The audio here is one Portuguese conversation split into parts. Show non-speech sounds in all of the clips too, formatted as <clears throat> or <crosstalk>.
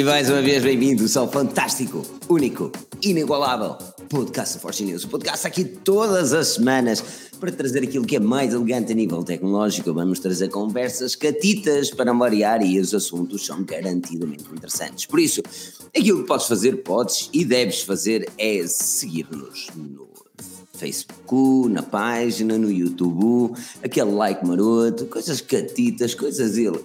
E mais uma vez bem-vindos ao fantástico, único, inigualável podcast da Force News. O podcast aqui todas as semanas para trazer aquilo que é mais elegante a nível tecnológico. Vamos trazer conversas catitas para variar e os assuntos são garantidamente interessantes. Por isso, aquilo que podes fazer, podes e deves fazer é seguir-nos no Facebook, na página, no YouTube, aquele like maroto, coisas catitas, coisas ele.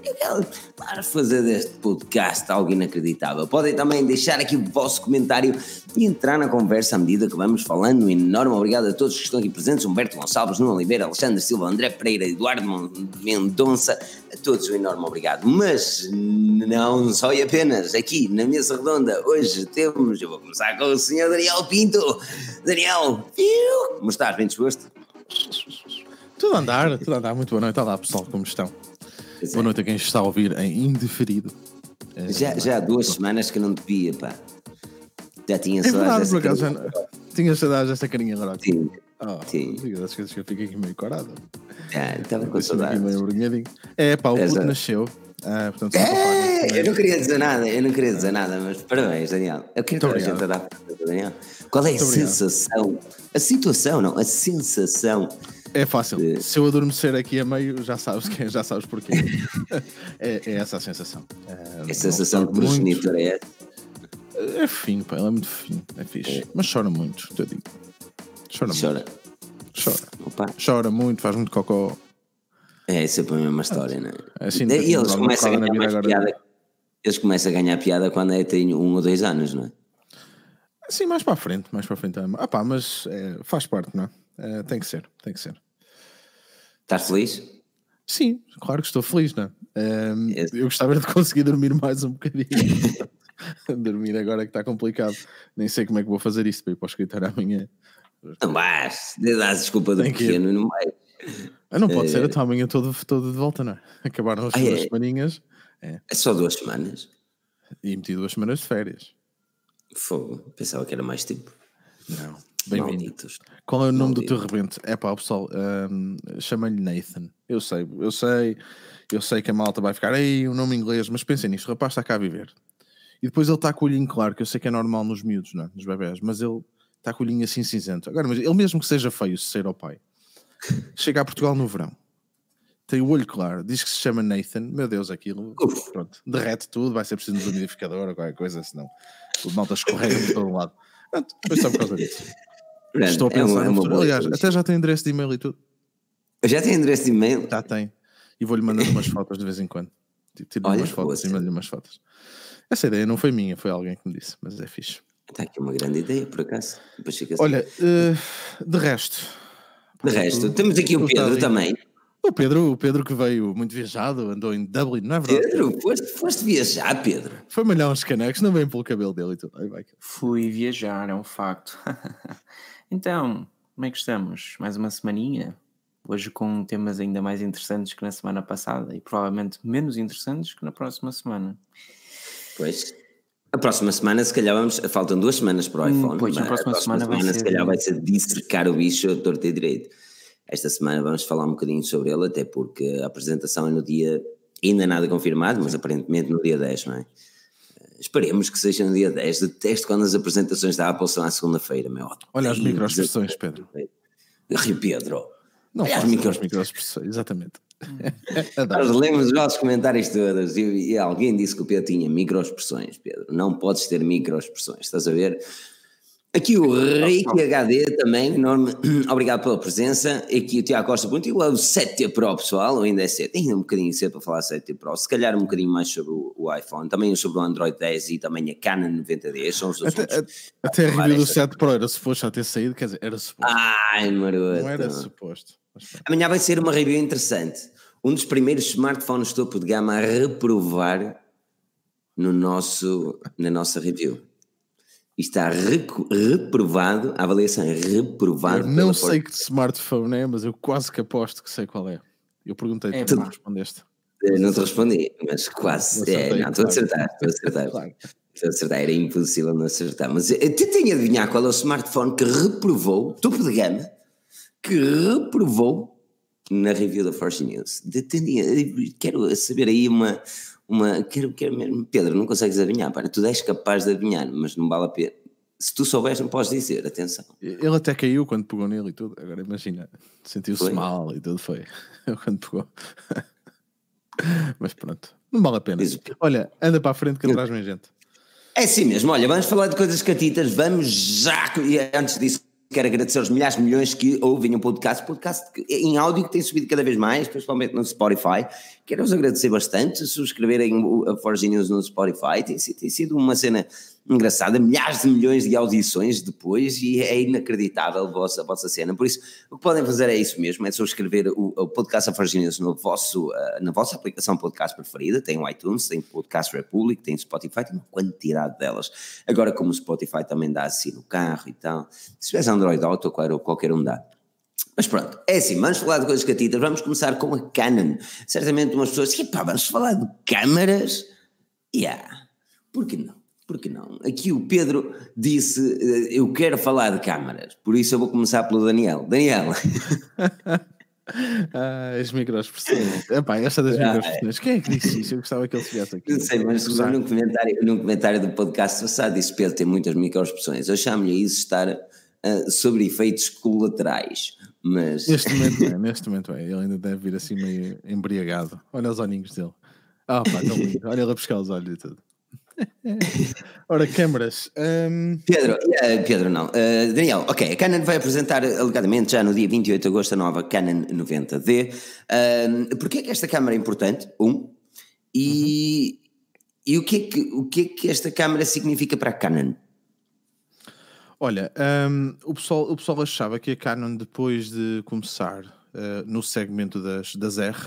Para fazer deste podcast algo inacreditável. Podem também deixar aqui o vosso comentário e entrar na conversa à medida que vamos falando. Um enorme obrigado a todos que estão aqui presentes: Humberto Gonçalves, Nuno Oliveira, Alexandre Silva, André Pereira, Eduardo Mendonça. A todos um enorme obrigado. Mas não só e apenas aqui na mesa redonda, hoje temos. Eu vou começar com o senhor Daniel Pinto. Daniel, como estás? Bem disposto? Tudo a andar, tudo a andar. Muito boa noite. Olá pessoal, como estão? É. Boa noite a quem está a ouvir em indeferido. É, Já, já há duas semanas que eu não te via, pá. Já tinha É saudades verdade, por acaso. Tinha saudades desta carinha agora. Sim, Oh, Sim. das coisas que eu fico aqui meio corado. já, estava com saudades. É pá, o Exato. puto nasceu. Ah, portanto, É, eu não queria dizer nada, eu não queria dizer nada, mas parabéns, Daniel. Eu quero toda a gente a dar parabéns Daniel. Qual é a sensação? A situação, não, a sensação. É fácil. de- Se eu adormecer aqui a meio, já sabes, que, já sabes porquê. <laughs> é, é essa a sensação. Ah, A sensação de choro muito. progenitor é É fino, pá, ele é muito fino, é fixe. Mas chora muito, te digo. Chora muito. chora. Chora. Opa, Chora muito, faz muito cocó. é sempre a mesma história, não é? É assim, e eles começam a ganhar mais agora. piada. Eles começam a ganhar piada quando é tem um ou dois anos, não é? Sim, mais para a frente, mais para a frente. Ah pá, mas é, faz parte, não é? É, tem que ser, tem que ser. Estás feliz? Sim, claro que estou feliz, não é? Ehm, Esse- eu gostava de conseguir dormir mais um bocadinho. <laughs> dormir agora que está complicado. Nem sei como é que vou fazer isso para ir para o escritório amanhã. Não vais, dá desculpa do ir. pequeno, não vai. Ah, não pode ser, até amanhã todo, todo de volta, não é? <laughs> Acabaram as Ah, duas é? semaninhas É só duas semanas. e meti duas semanas de férias. Fogo, pensava que era mais tempo. Não, bem-vindo. Qual é o nome do teu rebento? É pá, pessoal, hum, chama-lhe Nathan. Eu sei, eu sei, eu sei que a malta vai ficar, ei, o nome inglês, mas pensem nisto, o rapaz está cá a viver. E depois ele está com o olhinho claro, que eu sei que é normal nos miúdos, não é? nos bebés, mas ele está com o olhinho assim cinzento. Agora, mas ele mesmo que seja feio, se ser ao pai, <laughs> chega a Portugal no verão, tem o olho claro, diz que se chama Nathan, meu Deus, aquilo, Uf. pronto, derrete tudo, vai ser preciso um desumidificador ou qualquer coisa, senão o malta escorrega por todo lado. Pronto, Depois só por causa disso. Pronto, Estou a é pensar é uma boa Aliás, até já tem endereço de e-mail e tudo. Eu já tenho endereço de e-mail. Já tem. E vou-lhe mandando umas fotos de vez em quando. Tiro Olha, umas fotos e mando-lhe umas fotos. Essa ideia não foi minha, foi alguém que me disse, mas é fixe. Está aqui uma grande ideia, por acaso. Assim. Olha, eh, de resto. de resto, temos aqui o Pedro também. O Pedro, o Pedro que veio muito viajado, andou em Dublin, não é verdade? Pedro, foste, foste viajar, Pedro. Foi malhar uns canecos, não vem pelo cabelo dele e tudo. Aí vai. Fui viajar, é um facto. <laughs> então, como é que estamos? Mais uma semaninha? Hoje com temas ainda mais interessantes que na semana passada e provavelmente menos interessantes que na próxima semana. Pois. A próxima semana, se calhar, vamos. Faltam duas semanas para o Hum, iPhone. pois, a mas próxima semana vai se ser- calhar, vai ser dissecar o bicho a torto e direito. Esta semana vamos falar um bocadinho sobre ele, até porque a apresentação é no dia. Ainda nada confirmado, mas aparentemente no dia 10, não é? Eh, Esperemos que seja no dia 10. Detesto quando as apresentações da Apple são à segunda-feira, meu. Olha as microexpressões, Pedro. Rio Pedro. Não Olha as façam micro- as microexpressões, exatamente. Nós lemos os nossos comentários todos e, e alguém disse que o Pedro tinha microexpressões, Pedro. Não podes ter microexpressões, estás a ver? Aqui o Ricky HD também, enorme, <clears throat> obrigado pela presença. Aqui o Tiago Costa pergunta, e o 7T Pro, pessoal, ou ainda é cedo? Ainda um bocadinho cedo para falar 7T Pro, se calhar um bocadinho mais sobre o, o iPhone, também sobre o Android 10 e também a Canon 90D, são os Até, assuntos. até a review do esta- 7 Pro era suposto já ter saído, quer dizer, era suposto. Ai, maroto. não era suposto. Amanhã vai ser uma review interessante. Um dos primeiros smartphones topo de gama a reprovar no nosso, na nossa review. E está reprovado, a avaliação é reprovada. Eu não sei que smartphone é, mas eu quase que aposto que sei qual é. Eu perguntei, É, tu não respondeste. Não te respondi, mas quase. Acertei, É, não, estou a claro. acertar, estou a acertar. <laughs> Claro. Estou a acertar, era impossível não acertar. Mas eu tentei adivinhar qual é o smartphone que reprovou, topo de gama, que reprovou na review da Force News. Quero saber aí uma. uma quero, quero mesmo. Pedro, não consegues adivinhar, para tu és capaz de adivinhar, mas não vale a pena. Se tu souberes, não podes dizer, atenção. Ele até caiu quando pegou nele e tudo. Agora imagina, sentiu-se mal e tudo foi. <laughs> quando pegou. <laughs> mas pronto, não vale a pena. Olha, anda para a frente que atrás vem gente. É assim mesmo, olha, vamos falar de coisas catitas, vamos já. Antes disso, quero agradecer aos milhares de milhões que ouvem o podcast, podcast em áudio que tem subido cada vez mais, principalmente no Spotify. Quero-vos agradecer bastante, subscreverem a Forge News no Spotify, tem, tem sido uma cena engraçada, milhares de milhões de audições depois e é inacreditável a vossa, a vossa cena. Por isso, o que podem fazer é isso mesmo, é subscrever o, o podcast Afarginews no vosso, uh, na vossa aplicação podcast preferida, tem o iTunes, tem o Podcast Republic, tem o Spotify, tem uma quantidade delas. Agora, como o Spotify também dá assim no carro e tal, se tiveres Android Auto, qualquer, qualquer um dá. Mas pronto, é assim, vamos falar de coisas catitas, vamos começar com a Canon. Certamente umas pessoas, pá, vamos falar de câmaras? Yeah, por que não? Por que não? Aqui o Pedro disse: eh, Eu quero falar de câmaras, por isso eu vou começar pelo Daniel. Daniel. <laughs> ah, as microexpressões. Epá, esta das ah, microexpressões. Quem é que disse isso? Eu gostava que ele estivesse aqui. Não sei, mas num comentário, num comentário do podcast passado disse: Pedro tem muitas microexpressões. Eu chamo-lhe isso estar uh, sobre efeitos colaterais. Mas... <laughs> Neste momento é, neste momento é. Ele ainda deve vir assim meio embriagado. Olha os olhinhos dele. Ah, pá, tão lindo. Olha ele a pescar os olhos e tudo. <laughs> Ora, câmaras. Um... Pedro, uh, Pedro não. Uh, Daniel, ok. A Canon vai apresentar alegadamente já no dia 28 de agosto a nova Canon 90D. Uh, Porquê é que esta câmara é importante? Um. E, uhum. e o, que é que, o que é que esta câmara significa para a Canon? Olha, um, o, pessoal, o pessoal achava que a Canon, depois de começar uh, no segmento das, das R,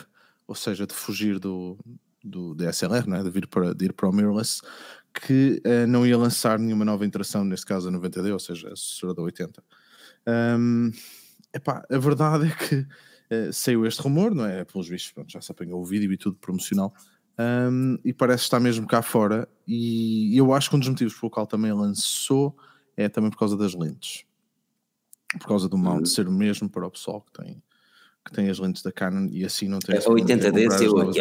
ou seja, de fugir do, do DSLR, né, de, vir para, de ir para o mirrorless, que uh, não ia lançar nenhuma nova interação, neste caso a 90D, ou seja, a sucessora da 80. Um, epá, a verdade é que uh, saiu este rumor, não é? Pelos vistos, pronto, já se apanhou o vídeo e tudo promocional, um, e parece estar mesmo cá fora. E eu acho que um dos motivos pelo qual também lançou é também por causa das lentes, por causa do mount uhum. ser o mesmo para o pessoal que tem, que tem as lentes da Canon e assim não tem. A 80D saiu aqui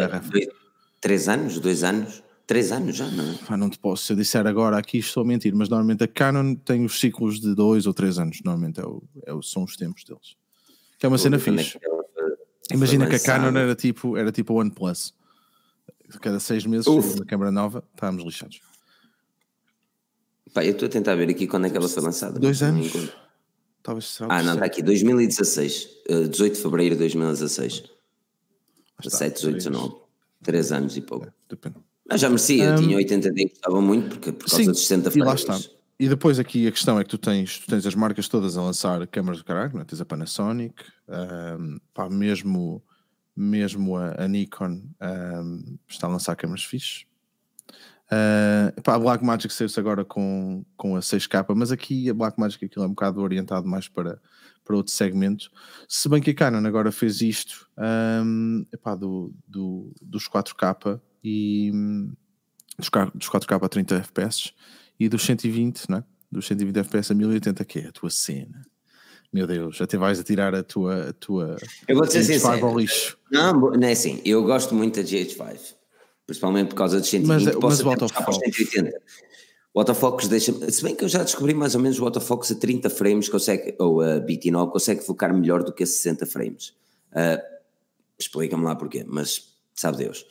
três anos, dois anos, três anos já, não é? Ah, não te posso, se eu disser agora aqui estou a mentir, mas normalmente a Canon tem os ciclos de dois ou três anos, normalmente é o, é o, são os tempos deles. Que é uma cena fixe. É Imagina que a Canon era tipo, era tipo o OnePlus. Cada seis meses, uma câmera nova, estávamos lixados. Pá, eu estou a tentar ver aqui quando é que ela foi lançada. Dois anos. Talvez Ah, não, está aqui, 2016. 18 de fevereiro de 2016. 17, 18, 19. 3 anos e pouco. É. Mas já merecia, um, tinha 80 dias, gostava muito porque, por causa sim, dos 60 frames. E lá está. E depois aqui a questão é que tu tens, tu tens as marcas todas a lançar câmaras do caralho, é? tens a Panasonic, um, pá, mesmo, mesmo a, a Nikon um, está a lançar câmaras fixes. Uh, pá, a Blackmagic saiu-se agora com, com a 6K, mas aqui a Blackmagic aquilo é um bocado orientado mais para, para outros segmentos. Se bem que a Canon agora fez isto um, epá, do, do, dos 4K e dos, dos 4K a 30 FPS e dos 120, né? dos 120 FPS a 1080, que é a tua cena. Meu Deus, até vais a tirar a tua, a tua eu vou dizer GH5 ao lixo. Não, não é assim, eu gosto muito da GH5, principalmente por causa dos 120, mas, posso mas até 180. O autofocus deixa se bem que eu já descobri mais ou menos o autofocus a 30 frames consegue, ou a BT9 consegue focar melhor do que a 60 frames. Uh, Explica-me lá porquê, mas sabe Deus.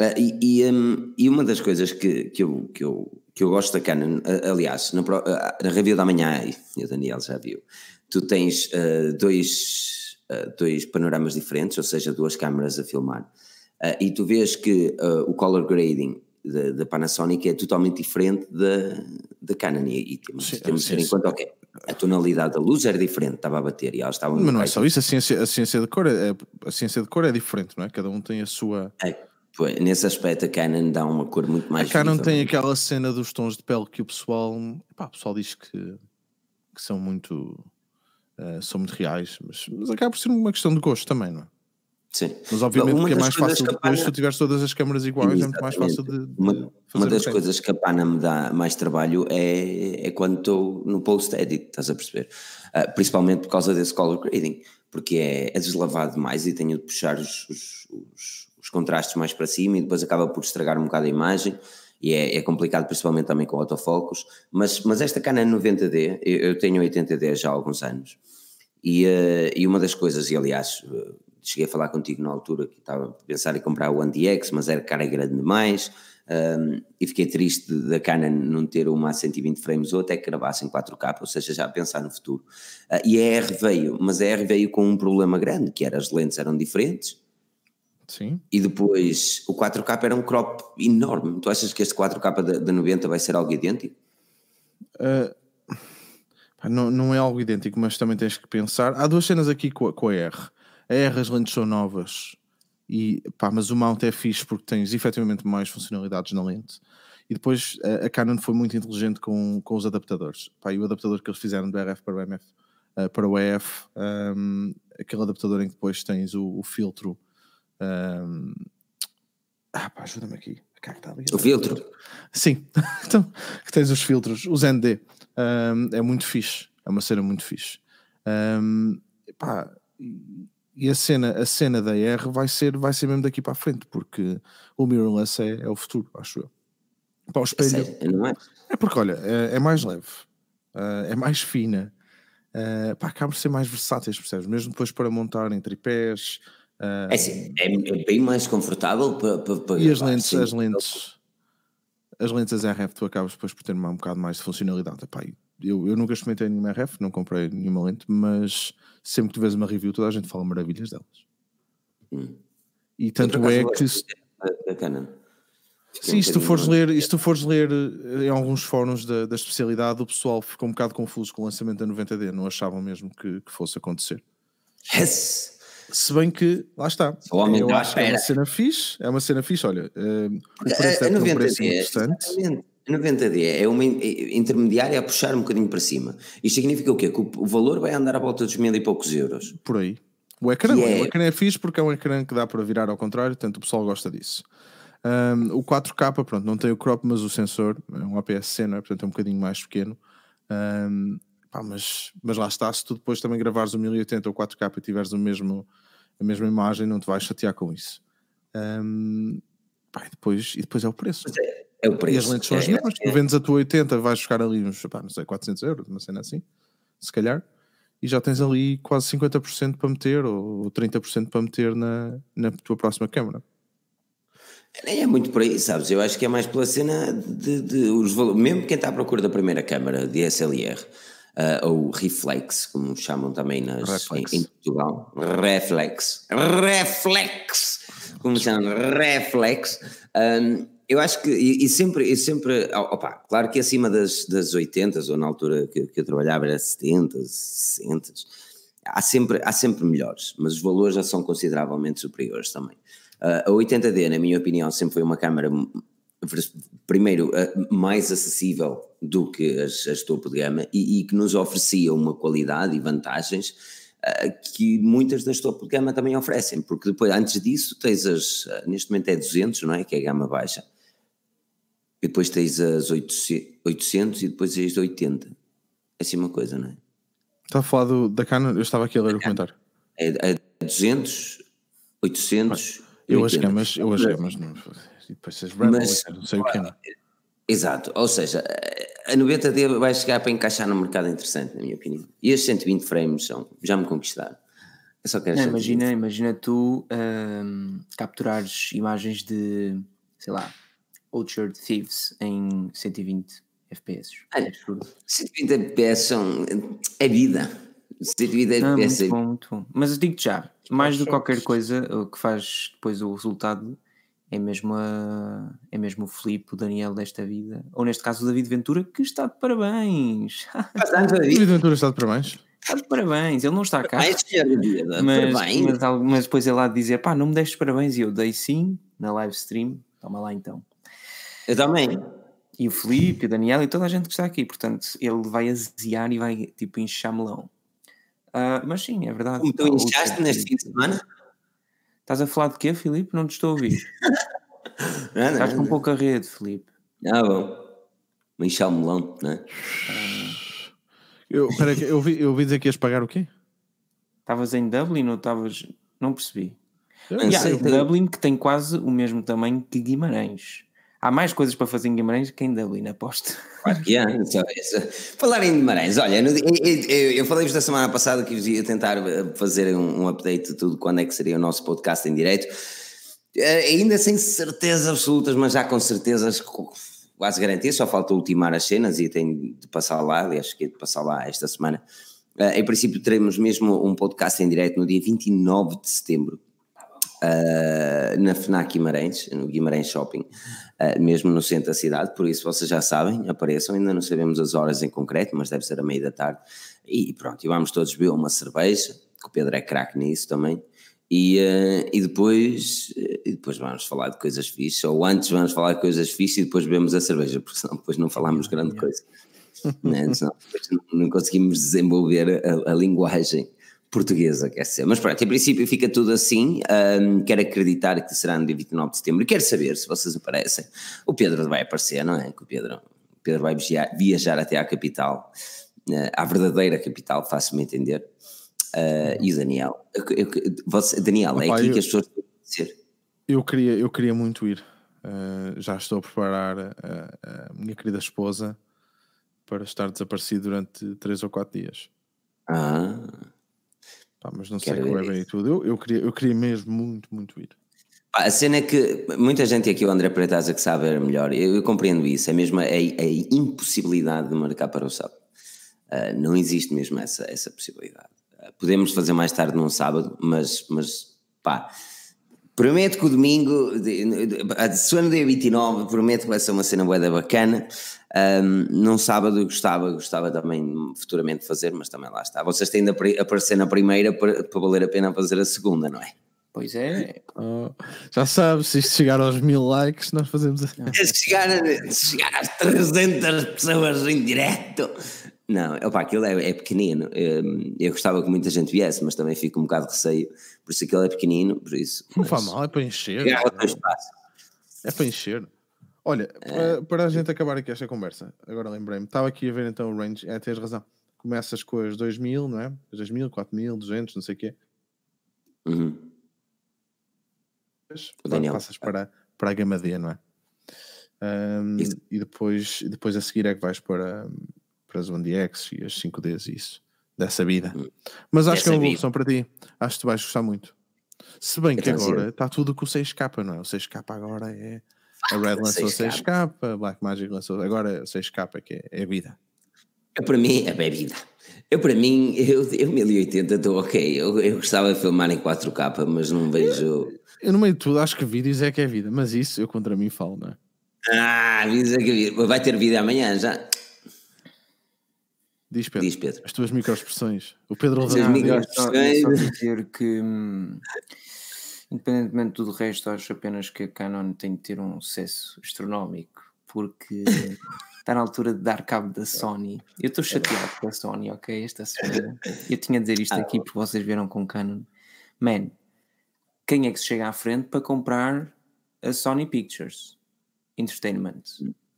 Uh, e, e, um, e, uma das coisas que, que, eu, que, eu, que eu gosto da Canon, uh, aliás, na, na review da manhã, e o Daniel já viu, tu tens dois, dois panoramas diferentes, ou seja, duas câmaras a filmar, e tu vês que o color grading da, Panasonic é totalmente diferente da, da Canon e, e temos, sim, temos sim, ter em conta, ok, a tonalidade da luz era diferente, estava a bater e elas estavam... Mas não é só isso, a ciência, a ciência de cor é, a ciência de cor é diferente, não é? Cada um tem a sua... É, pois, nesse aspecto a Canon dá uma cor muito mais A Canon viva, tem aquela cena dos tons de pele que o pessoal, pá, o pessoal diz que, que são muito... Uh, são muito reais, mas, mas acaba por ser uma questão de gosto também, não é? Sim. Mas obviamente que é mais fácil depois, se tu tiveres todas as câmaras iguais, Exatamente. é muito mais fácil de, de uma, uma, das coisas que a Pana me dá mais trabalho é, é quando estou no post-edit, estás a perceber? Uh, principalmente por causa desse color grading, porque é, é deslavado demais e tenho de puxar os, os, os, os, contrastes mais para cima e depois acaba por estragar um bocado a imagem e é, é complicado principalmente também com autofocos, mas, mas esta Canon 90D, eu, eu tenho 80D já há alguns anos e, uh, e uma das coisas, e aliás cheguei a falar contigo na altura que estava a pensar em comprar o DX, mas era cara grande demais, um, e fiquei triste da Canon não ter uma a 120 frames ou até que gravasse em 4K, ou seja, já a pensar no futuro. Uh, e a R veio, mas a R veio com um problema grande, que era as lentes eram diferentes. Sim. E depois o 4K era um crop enorme. Tu achas que este 4K da, da 90 vai ser algo idêntico? Uh, não, não é algo idêntico, mas também tens que pensar. Há duas cenas aqui com a, com a R. A R, as lentes são novas, e, pá, mas o mount é fixe porque tens efetivamente mais funcionalidades na lente. E depois a, a Canon foi muito inteligente com, com os adaptadores. Pá, e o adaptador que eles fizeram do RF para o MF, uh, eh, para o EF, um, aquele adaptador em que depois tens o, o filtro. Um, ah, pá, ajuda-me aqui. Ali. O filtro? Sim, <laughs> então, que tens os filtros, os ND. Um, é muito fixe, é uma cena muito fixe. Um, pá, e a cena, a cena da R vai ser, vai ser mesmo daqui para a frente, porque o mirrorless é, é o futuro, acho eu. Para o espelho. É, não é? é porque, olha, é, é mais leve, uh, é mais fina, uh, pá, acaba por ser mais versátil, percebes? Mesmo depois para montar em tripés. Uh, é sim, é, é, bem mais confortável para, para, para E as lentes, sim. as lentes, as lentes RF tu acabas depois por ter um bocado mais de funcionalidade. Epá, eu, eu nunca experimentei nenhuma RF, não comprei nenhuma lente, mas sempre que tu vês uma review, toda a gente fala maravilhas delas. Hum. E tanto é que. Da Canon. Sim, se tu fores ler, se tu fores ler eh, em alguns fóruns da, da especialidade, o pessoal ficou um bocado confuso com o lançamento da 90D, não achavam mesmo que, que fosse acontecer. Yes! Se bem que, lá está. Eu acho que é uma cena fixe, é uma cena fixe, olha, uh, o preço a, a é um preço interessante. Exatamente. 90D é uma intermediária a puxar um bocadinho para cima. Isto significa o quê? Que o valor vai andar à volta dos mil e poucos euros. Por aí. O ecrã, é... o ecrã é fixe porque é um ecrã que dá para virar ao contrário, portanto o pessoal gosta disso. Um, o 4K, pronto, não tem o crop, mas o sensor é um APS-C, não é? portanto é um bocadinho mais pequeno. Um, pá, mas, mas lá está, se tu depois também gravares o 1080 ou 4K e tiveres o mesmo, a mesma imagem, não te vais chatear com isso. Um, pá, e, depois, e depois é o preço. Mas é, é o preço. E as lentes são as é, mesmas. É, tu vendes a tua 80, vais buscar ali uns, pá, não sei, 400 euros, uma cena assim, se calhar, e já tens ali quase 50% para meter ou 30% para meter na, na tua próxima câmera. Nem é muito por aí, sabes? Eu acho que é mais pela cena de, de os valores. Mesmo quem está à procura da primeira câmara DSLR, uh, ou Reflex, como chamam também nas, em, em, Portugal, Reflex, Reflex, como chamam, Reflex. Um, eu acho que, e, e sempre, e sempre opa, claro que acima das, das 80 ou na altura que, que eu trabalhava era 70, 60, há sempre, há sempre melhores, mas os valores já são consideravelmente superiores também. Uh, a 80D, na minha opinião, sempre foi uma câmara, primeiro, uh, mais acessível do que as, as topo de gama e, e, que nos oferecia uma qualidade e vantagens uh, que muitas das topo de gama também oferecem, porque depois, antes disso, tens as, neste momento é 200, não é? Que é a gama baixa e depois tens as 800 e depois as 80. É assim uma coisa, não é? Está a falar do, da Canon? Eu estava aqui a ler o comentário. É, é 200, 800. Eu as gamas, eu as gamas não. E depois as mas, não sei o que é. Exato, ou seja, a 90D vai chegar para encaixar no mercado interessante, na minha opinião. E as 120 frames são, já me conquistaram. Eu só quero não, imagina, imagina tu um, capturares imagens de, sei lá, Orchard Thieves em 120 FPS. É 120 FPS são, é vida. 120 FPS é muito bom, Mas eu digo já, mais do que qualquer coisa, o que faz depois o resultado é mesmo, a, é mesmo o Filipe, o Daniel desta vida, ou neste caso o David Ventura, que está de parabéns. David Ventura está de parabéns. Está de parabéns, ele não está cá. Mas, mas, mas depois ele lá de dizer, pá, não me deixes parabéns, e eu dei sim na live stream, toma lá então. Eu também. E o Felipe, o Daniel e toda a gente que está aqui. Portanto, ele vai aziar e vai tipo inchar melão. Uh, mas sim, é verdade. Como tu inchaste neste fim de semana? Estás a falar de quê, Filipe? Não te estou a ouvir. não, <laughs> Estás com pouca rede, Filipe. Ah, bom. Me inchar o melão, não é? Eu, peraí, eu, vi, eu ouvi dizer que ias pagar o quê? Estavas em Dublin ou estavas. Não percebi. Eu Não Yeah, sei, Dublin que tem quase o mesmo tamanho que Guimarães. Há mais coisas para fazer em Guimarães que em Dublin, aposto. Claro que há. <laughs> Falar em Guimarães, olha, eu, eu, eu falei-vos da semana passada que vos ia tentar eh, fazer um, um update de tudo, quando é que seria o nosso podcast em direito. Eh, ainda sem certezas absolutas, mas já com certezas quase garantias, só falta ultimar as cenas e tenho de passar lá, aliás, que de passar lá esta semana. Eh, em princípio teremos mesmo um podcast em direito no dia 29 de setembro. Uh, na FNAC Guimarães, no Guimarães Shopping, mesmo no centro da cidade, por isso vocês já sabem, apareçam, ainda não sabemos as horas em concreto, mas deve ser a meia da tarde, e pronto, e vamos todos beber uma cerveja, que o Pedro é craque nisso também, e, uh, e, depois, e depois vamos falar de coisas fixas, ou antes vamos falar de coisas fixas e depois bebemos a cerveja, porque senão depois não falamos grande coisa, né? senão depois não, não conseguimos desenvolver a, a linguagem portuguesa, quer ser. Mas pronto, em princípio fica tudo assim. Um, quero acreditar que será no dia 29 de setembro. Quero saber se vocês aparecem. O Pedro vai aparecer, não é? Que o Pedro, o Pedro vai viajar, até à capital, uh, à verdadeira capital, faço-me entender. Uh, e o Daniel. Eu, eu, você, Daniel, é Opa, aqui eu- que as pessoas têm que dizer. Eu queria, eu queria muito ir. Uh, já estou a preparar a, a minha querida esposa para estar desaparecido durante 3 ou 4 dias. Ah, Pá, mas não sei Quero como é bem isso. tudo. Eu, eu, queria, eu queria mesmo muito, muito ir. Pá, A cena é que muita gente aqui, o André Pretaza, que sabe era melhor, eu, eu compreendo isso, é mesmo a, a impossibilidade de marcar para o sábado. Ah, não existe mesmo essa, essa possibilidade. Ah, podemos fazer mais tarde num sábado, mas, mas pá, prometo que o domingo, de- de- a se no dia 29, prometo que vai ser uma cena boeda bacana. Um, num sábado eu gostava, gostava também futuramente de fazer, mas também lá está. Vocês têm de apare- aparecer na primeira para, para valer a pena fazer a segunda, não é? Pois é. Oh, já sabes, se isto chegar aos mil likes, nós fazemos assim. Se chegar, a- se chegar às 300 pessoas em direto. Não, opa, aquilo é, é pequenino. Eu, eu gostava que muita gente viesse, mas também fico um bocado de receio. Por isso aquilo é pequenino, por isso. Não faz mal, é para encher. Espaço. É para encher. Olha, para, para a gente acabar aqui esta conversa, agora lembrei-me, estava aqui a ver então o range, é, tens razão. Começas com as 2000, não é? As 2000, 4000, 200, não sei o quê. Uhum. Daniel. Passas para, para a gama D, não é? Isso. e depois, depois a seguir é que vais para, para as 1DX e as 5Ds e isso, dessa vida. Mas acho que é Hum. Dessa uma boa vida. opção para ti. Acho que tu vais gostar muito. Se bem que Então, agora está tudo com o 6K, não é? O 6K agora é. A Red lançou 6K. 6K, a Black Magic lançou. Agora 6K é que é, é vida. Eu, para mim, é bebida. Eu, para mim, eu, eu 1080 estou ok. Eu, eu gostava de filmar em 4K, mas não vejo. Eu no meio de tudo acho que vídeos é que é vida, mas isso eu contra mim falo, não é? Ah, diz que vai ter vida amanhã já. Diz Pedro, Diz Pedro. as tuas microexpressões. O Pedro As levanta Não, micro- eu dedos. só, só dizer que, hum, independentemente de tudo o resto, acho apenas que a Canon tem de ter um sucesso astronómico, porque está na altura de dar cabo da Sony. Eu estou chateado com a Sony, ok? Esta semana. Eu tinha a dizer isto aqui porque vocês viram com Canon. Man, quem é que se chega à frente para comprar a Sony Pictures Entertainment?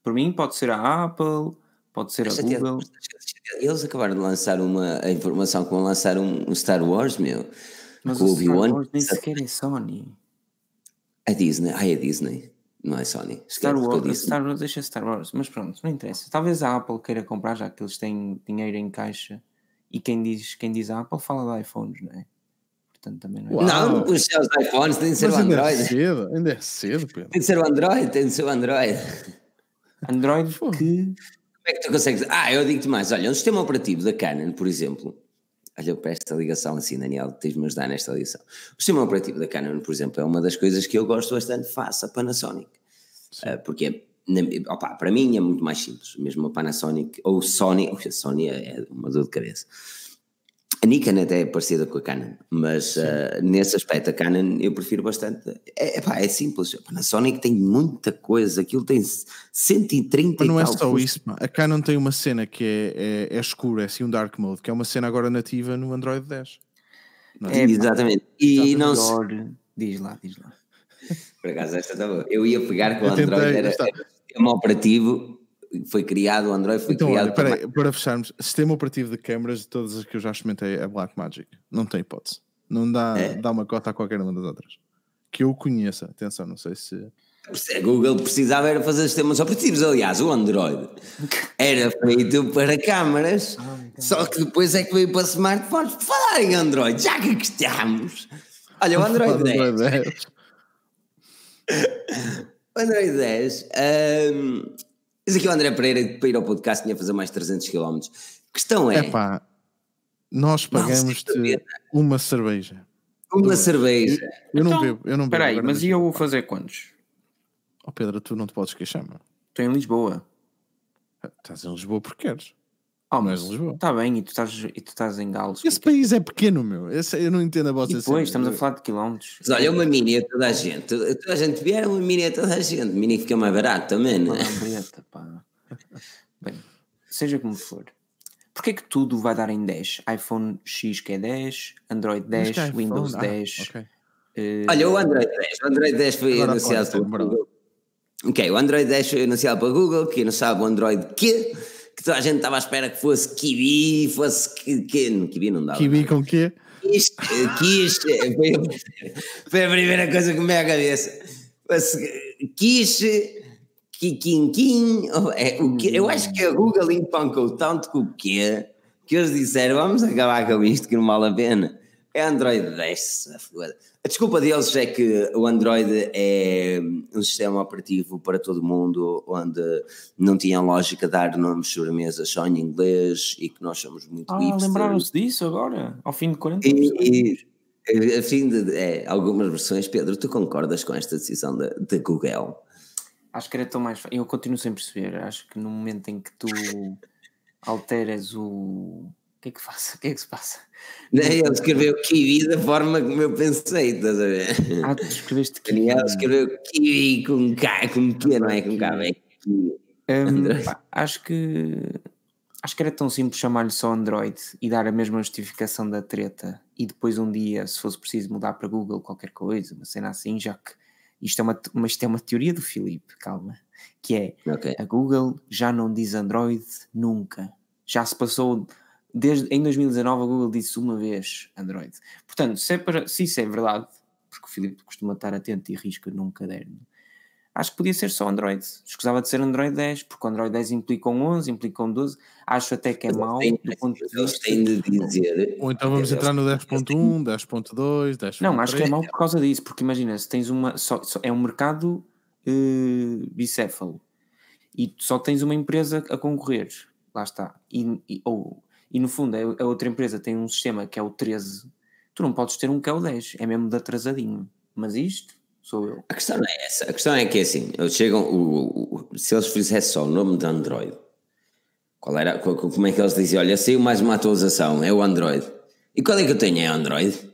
Por mim, pode ser a Apple, pode ser a Chateado. Google. Eles acabaram de lançar uma a informação que vão lançar um, um Star Wars, meu. Mas com o o Star. Wars nem sequer é Sony. A Disney. Ai, a Disney. Não é Sony. Star Wars. Star Wars, deixa Star Wars, mas pronto, não interessa. Talvez a Apple queira comprar, já que eles têm dinheiro em caixa. E quem diz, quem diz Apple fala de iPhones, não é? Portanto, também não é. Uau. Não, os iPhones, tem de ser Mas o ainda é Android. cedo, ainda é cedo, Pedro. Tem de ser o Android, tem de ser o Android. Android que. Como é que tu consegues? Ah, eu digo-te mais. Olha, um sistema operativo da Canon, por exemplo. Olha, para esta ligação assim, Daniel, tens-me ajudar nesta ligação. O sistema operativo da Canon, por exemplo, é uma das coisas que eu gosto bastante face à Panasonic. Ah, porque, na- opa, para mim, é muito mais simples. Mesmo a Panasonic ou Sony, a <laughs> Sony é uma dor de cabeça. A Nikon até é parecida com a Canon, mas ah, nesse aspecto a Canon eu prefiro bastante. É, epá, é simples. A Panasonic tem muita coisa, aquilo tem 130 Mas não e é só funções. isso, pá. a Canon tem uma cena que é, é, é escura, é assim um dark mode, que é uma cena agora nativa no Android 10. Não é? É, Exatamente. E não se. Diz lá, diz lá. <laughs> Por acaso, esta está boa. Eu ia pegar com o tentei, Android, era, era um sistema operativo foi criado, o Android foi Então, criado olha, para peraí, para fecharmos, sistema operativo de câmaras de todas as que eu já experimentei é Blackmagic. Não tem hipótese. Não dá, É. dá uma cota a qualquer uma das outras. Que eu conheça. Atenção, não sei se. A Google precisava era fazer sistemas operativos. Aliás, o Android era feito para câmaras, só que depois é que veio para smartphones. Por falar em Android, já que estamos. Olha, o <laughs> Android 10. Android 10. <laughs> O Android 10. ahm, diz aqui o André Pereira que para ir ao podcast tinha a fazer mais 300 km. Questão é, Epá, nós pagamos-te cerveja. uma cerveja. uma cerveja. Eu não Então, bebo, eu não bebo. Espera aí, agora mas e imagina. eu vou fazer quantos? Oh Pedro, tu não te podes queixar, meu. Estou em Lisboa. Estás em Lisboa porque queres. Oh, mas Lisboa. está bem, e tu estás, e tu estás em Galos. Esse país é pequeno, meu. Esse- eu não entendo a E vossa depois cena. estamos a falar de quilómetros. Mas olha, uma mini a toda a gente. Toda a gente vier, uma mini a toda a gente. Mini fica mais barato também, não Uma é? lambreta, pá. Bem, seja como for. Porquê que tudo vai dar em 10? iPhone X que é 10, Android Mas 10, que iPhone? Windows Ah, 10. ok. eh, Olha, o Android 10. O Android 10 foi Agora anunciado bro. Google. Ok, o Android 10 foi anunciado pela Google. Quem não sabe, o Android Q, que toda a gente estava à espera que fosse Kiwi, fosse que, que, Kiwi não dava. Kiwi com quê? Quis, quis, foi, <laughs> foi a primeira coisa que me veio à cabeça. Fosse Quis, Kikinkin, é, o que, eu acho que a Google empancou tanto com o quê que eles disseram vamos acabar com isto que não vale a pena. É Android 10. a desculpa deles é que o Android é um sistema operativo para todo mundo, onde não tinha lógica dar nomes sobre mesas só em inglês e que nós somos muito Ah, lembraram-se disso agora? Ao fim de 40 E, e a fim de é, algumas versões, Pedro, tu concordas com esta decisão da da Google? Acho que era tão mais. Eu continuo sem perceber. Acho que no momento em que tu alteras o. O que é que faz? O que é que se passa? <laughs> Ele escreveu Kiwi da forma como eu pensei, estás a ver? Ah, tu escreveste que. Daniel escreveu Kiwi com K, com Q, não é com K, é Kiwi. Hum, pá, acho que. Acho que era tão simples chamar-lhe só Android e dar a mesma justificação da treta e depois um dia, se fosse preciso mudar para Google qualquer coisa, uma cena assim, já que isto é uma, mas isto é uma teoria do Filipe, calma, que é Ok. a Google já não diz Android nunca. Já se passou desde em 2019 a Google disse uma vez Android. Portanto, se, é para, se isso é verdade, porque o Filipe costuma estar atento e risca num caderno, acho que podia ser só Android. Escusava de ser Android 10, porque o Android 10 implica um 11, implica um 12. Acho até que é mau Eles do ponto de têm- Eles vista. têm de dizer. Ou então vamos entrar no 10.1, 10.2, 10.3. Não, acho que é mau por causa disso, porque imagina, se tens uma. Só, só- é um mercado eh, bicéfalo e só tens uma empresa a concorrer, lá está. E, e- ou, e no fundo, a, a outra empresa tem um sistema que é o 13, tu não podes ter um que é o 10, é mesmo de atrasadinho. Mas isto sou eu. A questão é essa. A questão é que assim, eles chegam, o, o- se eles fizessem só o nome de Android, qual era, co- co- como é que eles diziam? Olha, saiu mais uma atualização, é o Android. E qual é que eu tenho? É Android?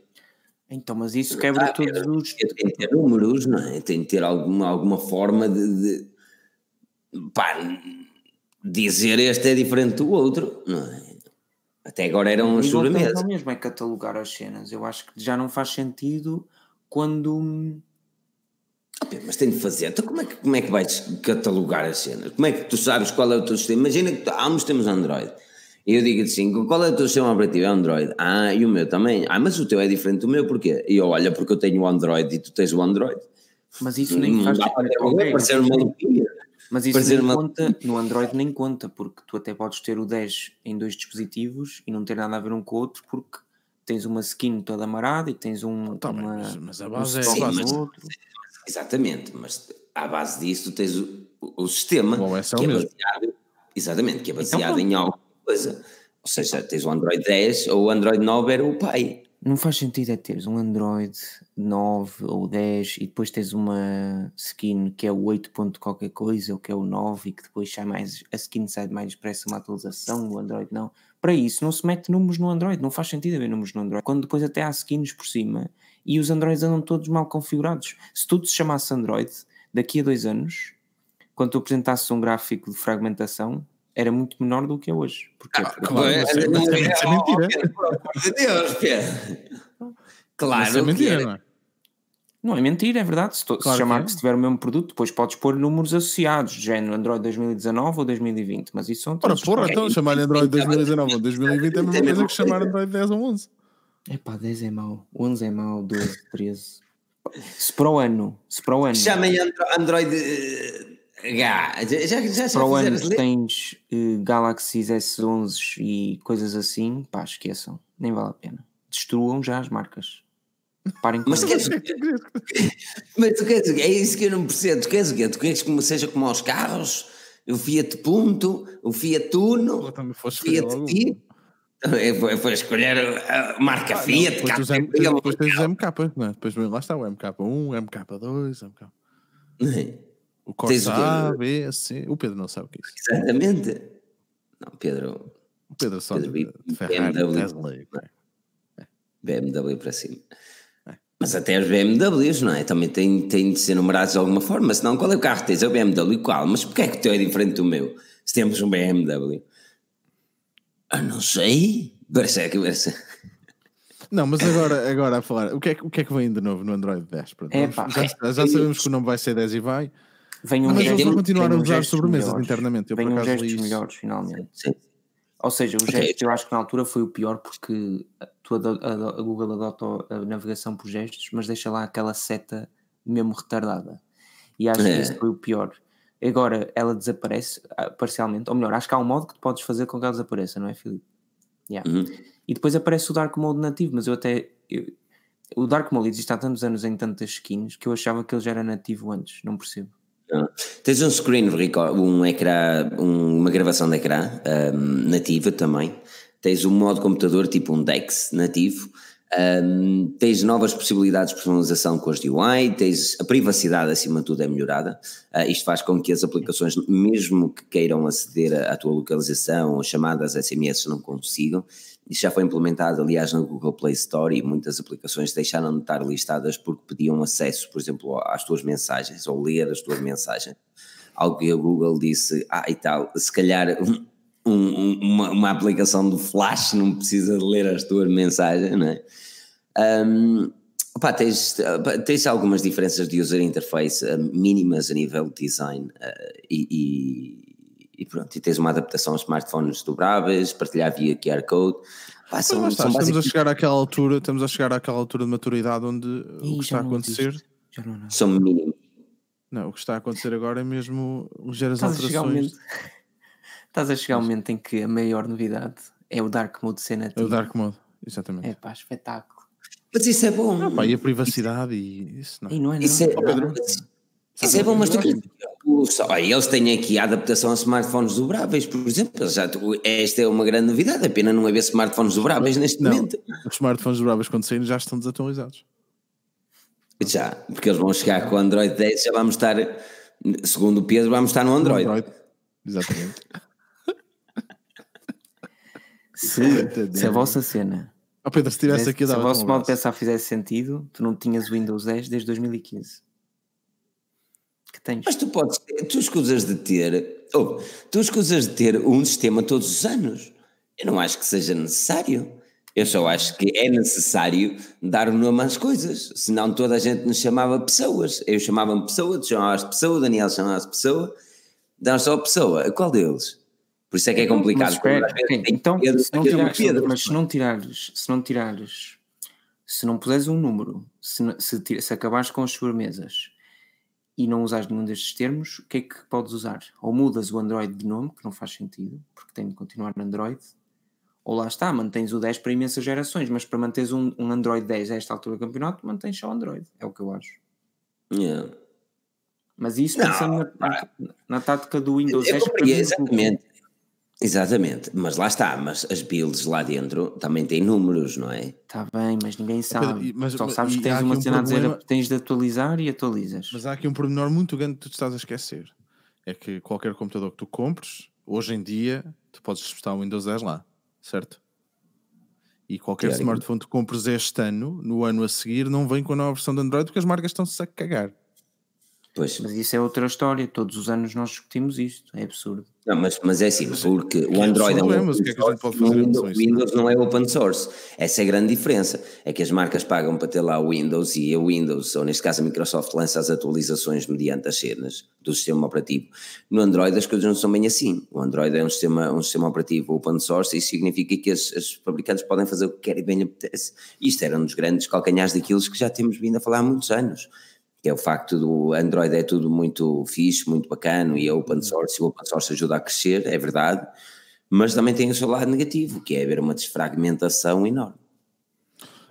Então, mas isso quebra Ah, todos Pedro, os. Eu tenho que ter números, não é? Eu tenho que ter alguma, alguma forma de, de pá, dizer este é diferente do outro, não é? Até agora eram as sobremesas. ao mesmo é catalogar as cenas. Eu acho que já não faz sentido quando. Ah, Pedro, Mas tem de fazer. Então como é, que, como é que vais catalogar as cenas? Como é que tu sabes qual é o teu sistema? Imagina que ambos temos Android. E eu digo assim, qual é o teu sistema operativo? É Android. Ah, e o meu também. Ah, mas o teu é diferente do meu, porquê? E eu, olha, porque eu tenho o Android e tu tens o Android. Mas isso nem Não faz dá para ter uma. Mas isso nem uma- conta, no Android nem conta, porque tu até podes ter o 10 em dois dispositivos e não ter nada a ver um com o outro, porque tens uma skin toda amarada e tens um, Tá uma, mas- mas a um base é- stop Sim, no mas- outro. Exatamente, mas à base disso tu tens o, o, sistema OS é que é mesmo. baseado, exatamente, que é baseado pronto. em alguma coisa. Ou seja, tens o Android 10 ou o Android 9 era o pai. Não faz sentido é teres um Android 9 ou 10 e depois tens uma skin que é o 8 ponto qualquer coisa ou que é o 9 e que depois sai mais, a skin sai mais depressa uma atualização, o Android não. Para isso não se mete números no Android, não faz sentido haver números no Android. Quando depois até há skins por cima e os Androids andam todos mal configurados. Se tudo se chamasse Android, daqui a dois anos, quando tu apresentasses um gráfico de fragmentação, era muito menor do que é hoje. Porque claro, mas isso é- isso é mentira. Deus, Pedro. Claro é que mentira, não é? Não é mentira, é verdade. Se, to- se Claro que chamar é. que se tiver o mesmo produto, depois podes pôr números associados, género Android 2019 ou 2020, mas isso são Ora, porra, então chamar Android 2019 ou 2020 é a mesma coisa que chamar Android 10 ou 11. Epá, 10 é mau, 11 é mau, 12, 13. Se para o ano, se para o ano, Chamem Andro- Android Já, já, já, para o ano ler? tens eh, Galaxy S11 e coisas assim, pá, esqueçam, nem vale a pena. Destruam já as marcas. Parem com Mas tu queres, <laughs> mas tu queres o quê? É isso que eu não percebo. Tu queres o quê? Tu queres que seja como aos carros? O Fiat Punto, o Fiat Uno, Também foste Fiat. Tipo? Foi, foi escolher a marca Fiat. Depois, cá, dos M- Fiat, depois tens os MK, não é? Depois lá está o MK1, MK2, MK. O Corsa? A, B, C. O Pedro não sabe o que é isso. Exatamente. Não, Pedro, O Pedro só de, Pedro, de Ferrari, BMW. Tesla. BMW para cima. Mas até os BMWs, não é? Também têm, têm de ser numerados de alguma forma, senão qual é o carro que tens? É o BMW, qual? Mas porquê é que o teu é diferente do meu? Se temos um BMW. Ah, não sei. Parece que parece. Não, mas agora, agora a falar, o que, é, que- o que é que vem de novo no Android 10? Pronto, É vamos- pá, já, já sabemos que o nome vai ser 10 e vai, Venham mas eles vão continuar a usar sobremesas melhores. internamente. Eu acaso gestos li isso. melhores, finalmente. Sim. Ou seja, o Ok. gesto eu acho que na altura foi o pior porque a, tu a Google adota a navegação por gestos, mas deixa lá aquela seta mesmo retardada. E acho que É. isso foi o pior. Agora ela desaparece ah, parcialmente, ou melhor, acho que há um modo que tu podes fazer com que ela desapareça, não é, Filipe? Yeah. Uhum. E depois aparece o Dark Mode nativo, mas eu até. eu- o Dark Mode existe há tantos anos em tantas skins que eu achava que ele já era nativo antes, não percebo. Tens um screen record, um ecrã, um- uma gravação de ecrã ahm, nativa também. Tens um modo computador tipo um DeX nativo. Ahm, tens novas possibilidades de personalização com as UI, tens a privacidade acima de tudo é melhorada. Ah, isto faz com que as aplicações, mesmo que queiram aceder à tua localização ou chamadas SMS, não consigam. Isto já foi implementado, aliás, na Google Play Store e muitas aplicações deixaram de estar listadas porque pediam acesso, por exemplo, às tuas mensagens ou ler as tuas mensagens. Algo que a Google disse, ah, e tal, se calhar um- um- uma, uma aplicação do Flash não precisa de ler as tuas mensagens, não é? Um, opá, tens, tens algumas diferenças de user interface ah, mínimas a nível de design ah, e, e- pronto, e tens uma adaptação aos smartphones dobráveis, partilhar via QR Code. Pá, são, são estamos a chegar àquela altura, estamos a chegar àquela altura de maturidade onde o que está a não acontecer, não, não. são mínimos. não, o que está a acontecer agora é mesmo ligeiras Estás a, alterações. momento, estás a chegar ao <laughs> momento em que a maior novidade é o Dark Mode ser É o Dark Mode, exatamente. É pá, espetáculo. Mas isso é bom. Pá, e a privacidade e isso não. E não é Isso é, nada. isso é bom, mas tu só- olha, eles têm aqui a adaptação a smartphones dobráveis, por exemplo. Já, tu- esta é uma grande novidade, é pena não haver smartphones dobráveis neste Não, momento. os smartphones bravos quando saírem já estão desatualizados. Já, porque eles vão chegar com o Android 10, já vamos estar, segundo o Pedro, vamos estar no Android. Exatamente. <laughs> Se, se a vossa cena, Ó Pedro, se tivesse se, aqui, se o vosso modo de pensar fizesse sentido, tu não tinhas o Windows 10 desde 2015. Tens? Mas tu podes, tu escusas de ter, ou tu escusas de ter um sistema todos os anos. Eu não acho que seja necessário. Eu só acho que é necessário dar um nome às coisas. Senão toda a gente nos chamava pessoas. Eu chamava-me pessoa, tu chamavas pessoa, Daniel chamava-se pessoa. Dá só pessoa. Qual deles? Por isso é que é complicado. Mas espera, então, Pedro, se não tirares, Pedro. mas se não tirares, se não tirares, se não puseres um número, se, se, se acabares com as sobremesas e não usares nenhum destes termos, o que é que podes usar? Ou mudas o Android de nome, que não faz sentido, porque tem de continuar no Android, ou lá está, mantens o 10 para imensas gerações, mas para manteres um, um Android 10 a esta altura do campeonato, mantens só o Android, é o que eu acho. Yeah. Mas isso Não, pensando na, na, na tática do Windows Eu 10 para compreendo, mim, exatamente. Exatamente, mas lá está, mas as builds lá dentro também têm números, não é? Está Tá bem, mas ninguém sabe. mas- Só mas- sabes que tens uma um cena a dizer, problema- tens de atualizar e atualizas. Mas há aqui um pormenor muito grande que tu estás a esquecer. É que qualquer computador que tu compres, hoje em dia, tu podes disputar o Windows 10 lá, certo? E qualquer Teoricamente. smartphone que tu compres este ano, no ano a seguir, não vem com a nova versão de Android porque as marcas estão-se a cagar. Pois. Mas isso é outra história. Todos os anos nós discutimos isto. É absurdo. Não, mas, mas é assim, porque que o Android é um? O open é source, o Windows? Windows não é open source. Essa é a grande diferença. É que as marcas pagam para ter lá o Windows e a Windows, ou neste caso a Microsoft, lança as atualizações mediante as cenas do sistema operativo. No Android as coisas não são bem assim. O Android é um sistema, um sistema operativo open source e isso significa que as, as fabricantes podem fazer o que querem e bem lhe apetece. Isto era um dos grandes calcanhares daqueles que já temos vindo a falar há muitos anos que é o facto do Android é tudo muito fixe, muito bacana e é open source, e o open source ajuda a crescer, é verdade, mas também tem o seu lado negativo, que é haver uma desfragmentação enorme.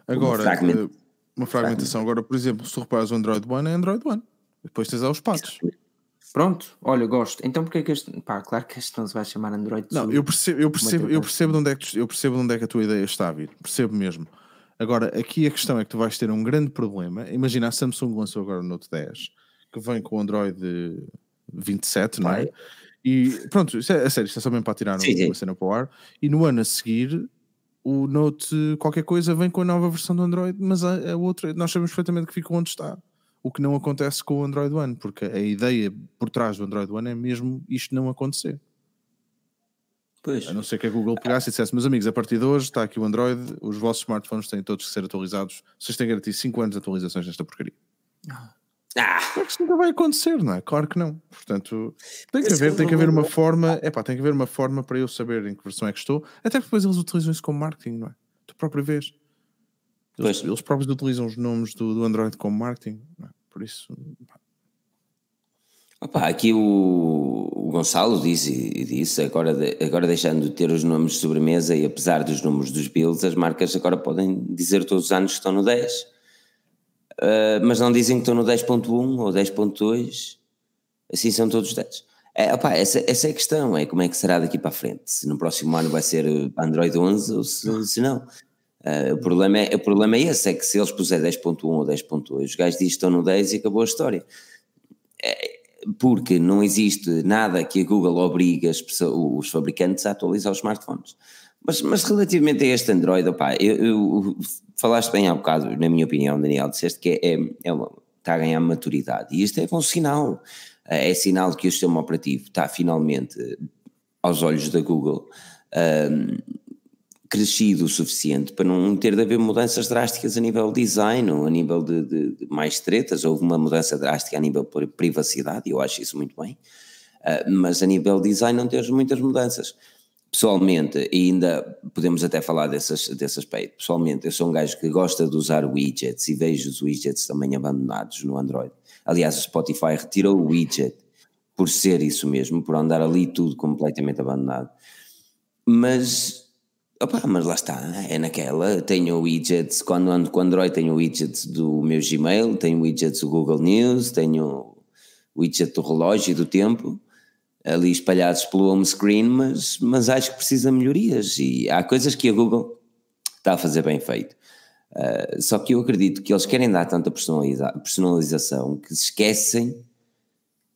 Agora, Uma fragment- eh, uma fragmentação. Agora, por exemplo, se tu reparas o Android One, é Android One. Depois tens lá os patos. Pronto, olha, gosto. Então porquê que este. Pá, claro que este não se vai chamar Android Não, eu percebo, eu percebo, eu percebo, de onde é que tu- eu percebo de onde é que a tua ideia está a vir. Percebo mesmo. Agora, aqui a questão é que tu vais ter um grande problema. Imagina a Samsung lançou agora o Note 10, que vem com o Android 27, não é? E pronto, isso é, a sério, isto é só mesmo para tirar sim. uma cena para o ar. E no ano a seguir, o Note qualquer coisa vem com a nova versão do Android, mas a, a outra, nós sabemos perfeitamente que fica onde está. O que não acontece com o Android One, porque a ideia por trás do Android One é mesmo isto não acontecer. Pois. A não ser que a Google pegasse e dissesse, meus amigos, a partir de hoje está aqui o Android, os vossos smartphones têm todos que ser atualizados, vocês têm que garantir 5 anos de atualizações nesta porcaria. Ah, Claro que isso nunca vai acontecer, não é? Claro que não. Portanto, tem que é haver, o tem que haver uma forma, é pá, tem que haver uma forma para eu saber em que versão é que estou, até depois eles utilizam isso como marketing, não é? Tu própria vez. Eles, eles próprios utilizam os nomes do, do Android como marketing, não é? Por isso, Opa, aqui o, o Gonçalo disse, disse agora, de- agora deixando de ter os nomes de sobremesa e apesar dos números dos builds, as marcas agora podem dizer todos os anos que estão no 10. Ah, mas não dizem que estão no 10.1 ou 10.2, assim são todos 10. É, opa, essa, essa é a questão, é como é que será daqui para a frente, se no próximo ano vai ser eh, Android 11 ou se, se não. Ah, o, problema é, o problema é esse, é que se eles puserem 10.1 ou 10.2, os gajos dizem que estão no 10 e acabou a história porque não existe nada que a Google obrigue as pessoas- os fabricantes a atualizar os smartphones. Mas, mas relativamente a este Android, opá, eu, eu- falaste bem há bocado, na minha opinião, Daniel, disseste que é, é, é está a ganhar maturidade e isto é bom sinal. É sinal de que o sistema operativo está finalmente, aos olhos da Google, ahm, crescido o suficiente para não ter de haver mudanças drásticas a nível design ou a nível de, de- de mais tretas. Houve uma mudança drástica a nível de privacidade, e eu acho isso muito bem, Ah, mas a nível design não temos muitas mudanças. Pessoalmente, e ainda podemos até falar dessas, desse aspecto, pessoalmente eu sou um gajo que gosta de usar widgets e vejo os widgets também abandonados no Android. Aliás, o Spotify retirou o widget por ser isso mesmo, por andar ali tudo completamente abandonado. Mas Opa, mas lá está, é naquela. Tenho widgets, quando ando com Android, tenho widgets do meu Gmail, tenho widgets do Google News, tenho widget do relógio e do tempo, ali espalhados pelo home screen, mas, mas acho que precisa de melhorias e há coisas que a Google está a fazer bem feito. Ah, só que eu acredito que eles querem dar tanta personaliza- personalização que se esquecem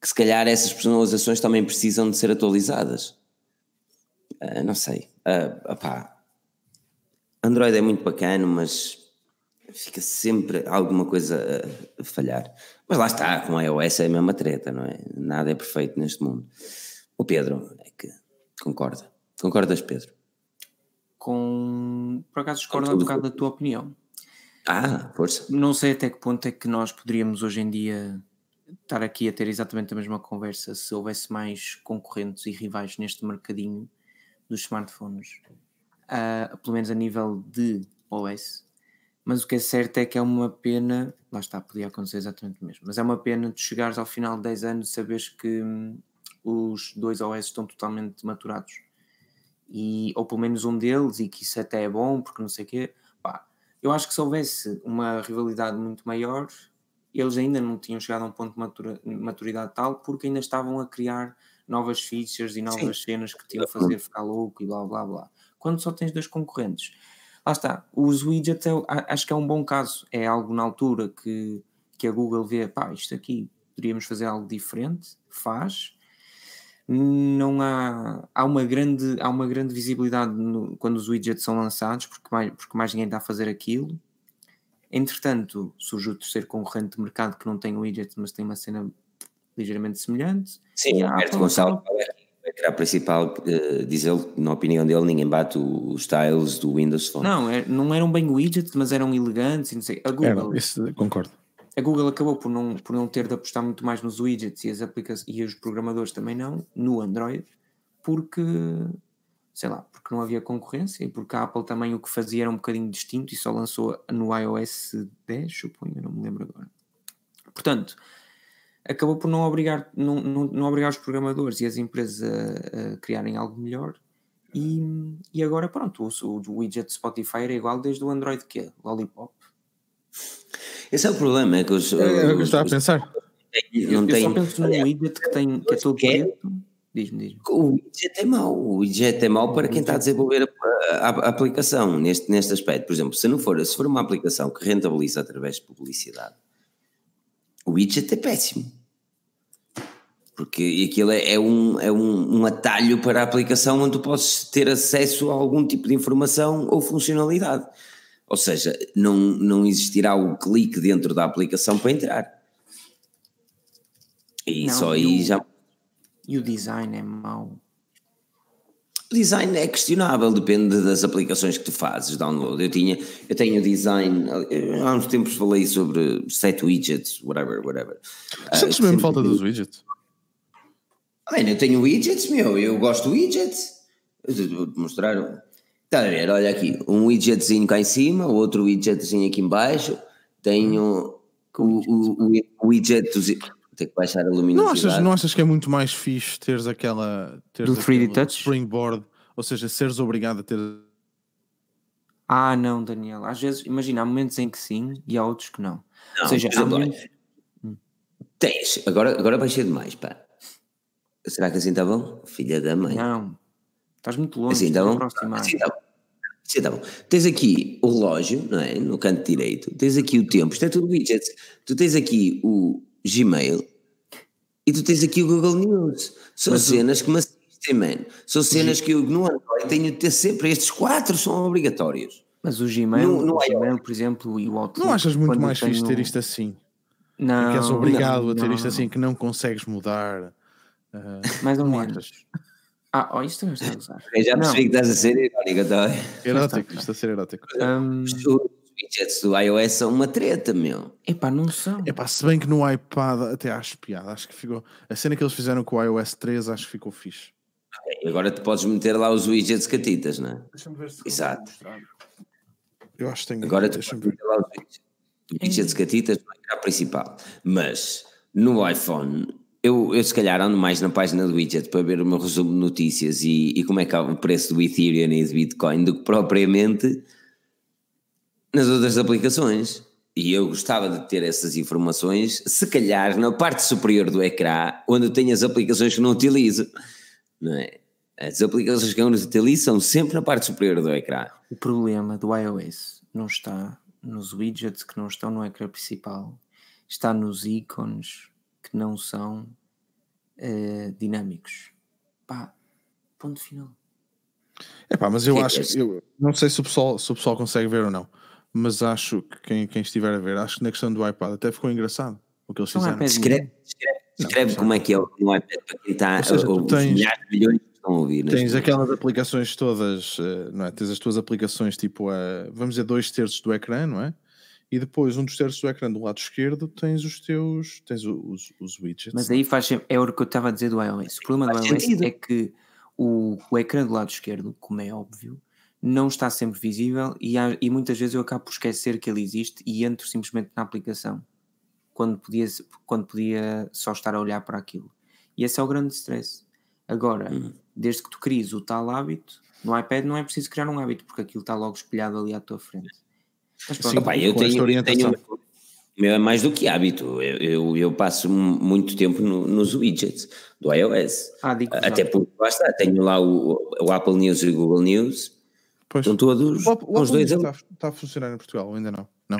que se calhar essas personalizações também precisam de ser atualizadas. Ah, não sei. Ah, opá, Android é muito bacana, mas fica sempre alguma coisa a, falhar. Mas lá está, com iOS é a mesma treta, não é? Nada é perfeito neste mundo. O Pedro é que concorda. Concordas, Pedro? Com... Por acaso discordo um bocado da tua opinião. Ah, força. Não sei até que ponto é que nós poderíamos hoje em dia estar aqui a ter exatamente a mesma conversa se houvesse mais concorrentes e rivais neste mercadinho dos smartphones, Ah, pelo menos a nível de OS. Mas o que é certo é que é uma pena, lá está, podia acontecer exatamente o mesmo, mas é uma pena de chegares ao final de 10 anos e saberes que hum, os dois OS estão totalmente maturados. E, ou pelo menos um deles, e que isso até é bom, porque não sei o quê. Pá, eu acho que se houvesse uma rivalidade muito maior, eles ainda não tinham chegado a um ponto de maturidade tal, porque ainda estavam a criar novas features e novas cenas que te iam fazer ficar louco e blá blá blá. Quando só tens dois concorrentes, lá está, os widgets a- acho que é um bom caso, é algo na altura que, que a Google vê, pá, isto aqui poderíamos fazer algo diferente, faz. Não há, há, uma grande, há uma grande visibilidade no- quando os widgets são lançados, porque mais, porque mais ninguém está a fazer aquilo. Entretanto, surge o terceiro concorrente de mercado que não tem widget, mas tem uma cena ligeiramente semelhante. Sim, E a Alberto Gonçalves o ecrã principal, eh, diz ele, na opinião dele, ninguém bate os styles do Windows Phone. Não, é- não eram bem widgets, mas eram elegantes e não sei. A Google, Era, isso, concordo. a Google acabou por não, por não ter de apostar muito mais nos widgets e as aplicações e os programadores também não, no Android, porque sei lá, porque não havia concorrência e porque a Apple também o que fazia era um bocadinho distinto e só lançou no iOS 10, suponho, não me lembro agora. Portanto, acabou por não obrigar, não, não, não obrigar os programadores e as empresas a, a criarem algo melhor. E, e agora pronto, o, o widget Spotify era igual desde o Android que é, Lollipop. Esse é o problema, é que os, É, eu os- a pensar. não eu tem, só penso num widget que, tem, que é todo que é? preto. Diz-me, diz-me. O widget é mau. O widget é mau para quem está a desenvolver a, a- a aplicação neste, neste aspecto. Por exemplo, se não for, se for uma aplicação que rentabiliza através de publicidade, o widget é péssimo. Porque aquilo é, é um, é um, um atalho para a aplicação onde tu podes ter acesso a algum tipo de informação ou funcionalidade. Ou seja, não, não existirá o clique dentro da aplicação para entrar. E Não, só e aí o- já. E o design é mau. O design é questionável, depende das aplicações que tu fazes, download. Eu tinha, eu tenho design, há uns tempos falei sobre set widgets, whatever, whatever. Sentes mesmo sempre falta tive- dos widgets? Mano, eu tenho widgets, meu, eu gosto de widgets. Vou-te mostrar. Está a ver, olha aqui, um widgetzinho cá em cima, outro widgetzinho aqui em baixo, tenho o, o, o widget dos... Tenho que baixar a Não luminosidade. achas, não achas que é muito mais fixe teres aquela. Teres Do 3D aquele Touch? Springboard, ou seja, seres obrigado a ter. Ah, não, Daniel. Às vezes, imagina, há momentos em que sim e há outros que não. Não, Ou seja, há momentos... Tens, agora, agora baixei demais, pá. Será que assim está bom? Filha da mãe. Não, estás muito longe. Assim está bom? aproximar. Assim está bom. Assim está bom. Tens aqui o relógio, não é? No canto direito. Tens aqui o tempo. Isto é tudo widgets. Tu tens aqui o Gmail e tu tens aqui o Google News. São Mas o- cenas que me assistem, mano. São cenas que eu no Android tenho de ter sempre. Estes quatro são obrigatórios. Mas o Gmail, No- no o. Gmail, por exemplo, e o Outlook... Não achas muito mais fixe tenho- ter isto assim? Não, que és obrigado não, a ter isto não. assim, que não consegues mudar. Mais ou não menos. Ah, oh, isto também está a usar. Eu já Não. percebi que estás a ser irónico, tá? Erótico, isto a ser erótico. Hum, Os widgets do iOS são uma treta, meu. epá, não são. Epá, se bem que no iPad até acho piada, acho que ficou. A cena que eles fizeram com o iOS 3 acho que ficou fixe. E agora tu podes meter lá os widgets catitas, não é? Deixa-me ver se Exato. Eu acho que tenho. Agora tu podes meter lá os widgets. Widgets catitas no ecrã principal. Mas no iPhone, eu, eu se calhar ando mais na página do widget para ver o meu resumo de notícias e, e como é que está o preço do Ethereum e do Bitcoin do que propriamente nas outras aplicações. E eu gostava de ter essas informações, se calhar na parte superior do ecrã, onde eu tenho as aplicações que não utilizo. Não é? As aplicações que eu não utilizo são sempre na parte superior do ecrã. O problema do iOS não está nos widgets que não estão no ecrã principal, está nos ícones que não são eh, dinâmicos. Pá, ponto final. Epá, mas eu Que é acho esse? que. Eu não sei se o, pessoal, se o pessoal consegue ver ou não, mas acho que quem, quem estiver a ver, acho que na questão do iPad até ficou engraçado o que eles São fizeram. iPads Escreve, escreve, escreve como é que é no iPad para quem está, Ou seja, tu ou, os tens- milhares de milhões que estão a ouvir. Tens aquelas aplicações todas, eh, não é? Tens as tuas aplicações tipo a, vamos dizer, dois terços do ecrã, não é? E depois, um dos terços do ecrã do lado esquerdo, tens os teus, tens os, os widgets. Mas aí faz sempre, é o que eu estava a dizer do iOS. O problema do iOS sentido. é que o, o ecrã do lado esquerdo, como é óbvio, não está sempre visível e, há- e muitas vezes eu acabo por esquecer que ele existe e entro simplesmente na aplicação quando podia, quando podia só estar a olhar para aquilo. E esse é o grande stress. Agora, Hum. desde que tu cries o tal hábito, no iPad não é preciso criar um hábito porque aquilo está logo espelhado ali à tua frente. Mas pronto, Sim. Opa, eu tenho, orientação. tenho- o meu é mais do que hábito. Eu, eu, eu passo mu- muito tempo no- nos widgets do iOS. ah, digo Até porque lá está, tenho lá o, o Apple News e o Google News, Pois. estão todos O, o os Apple dois está, está a funcionar em Portugal, ainda não? Não,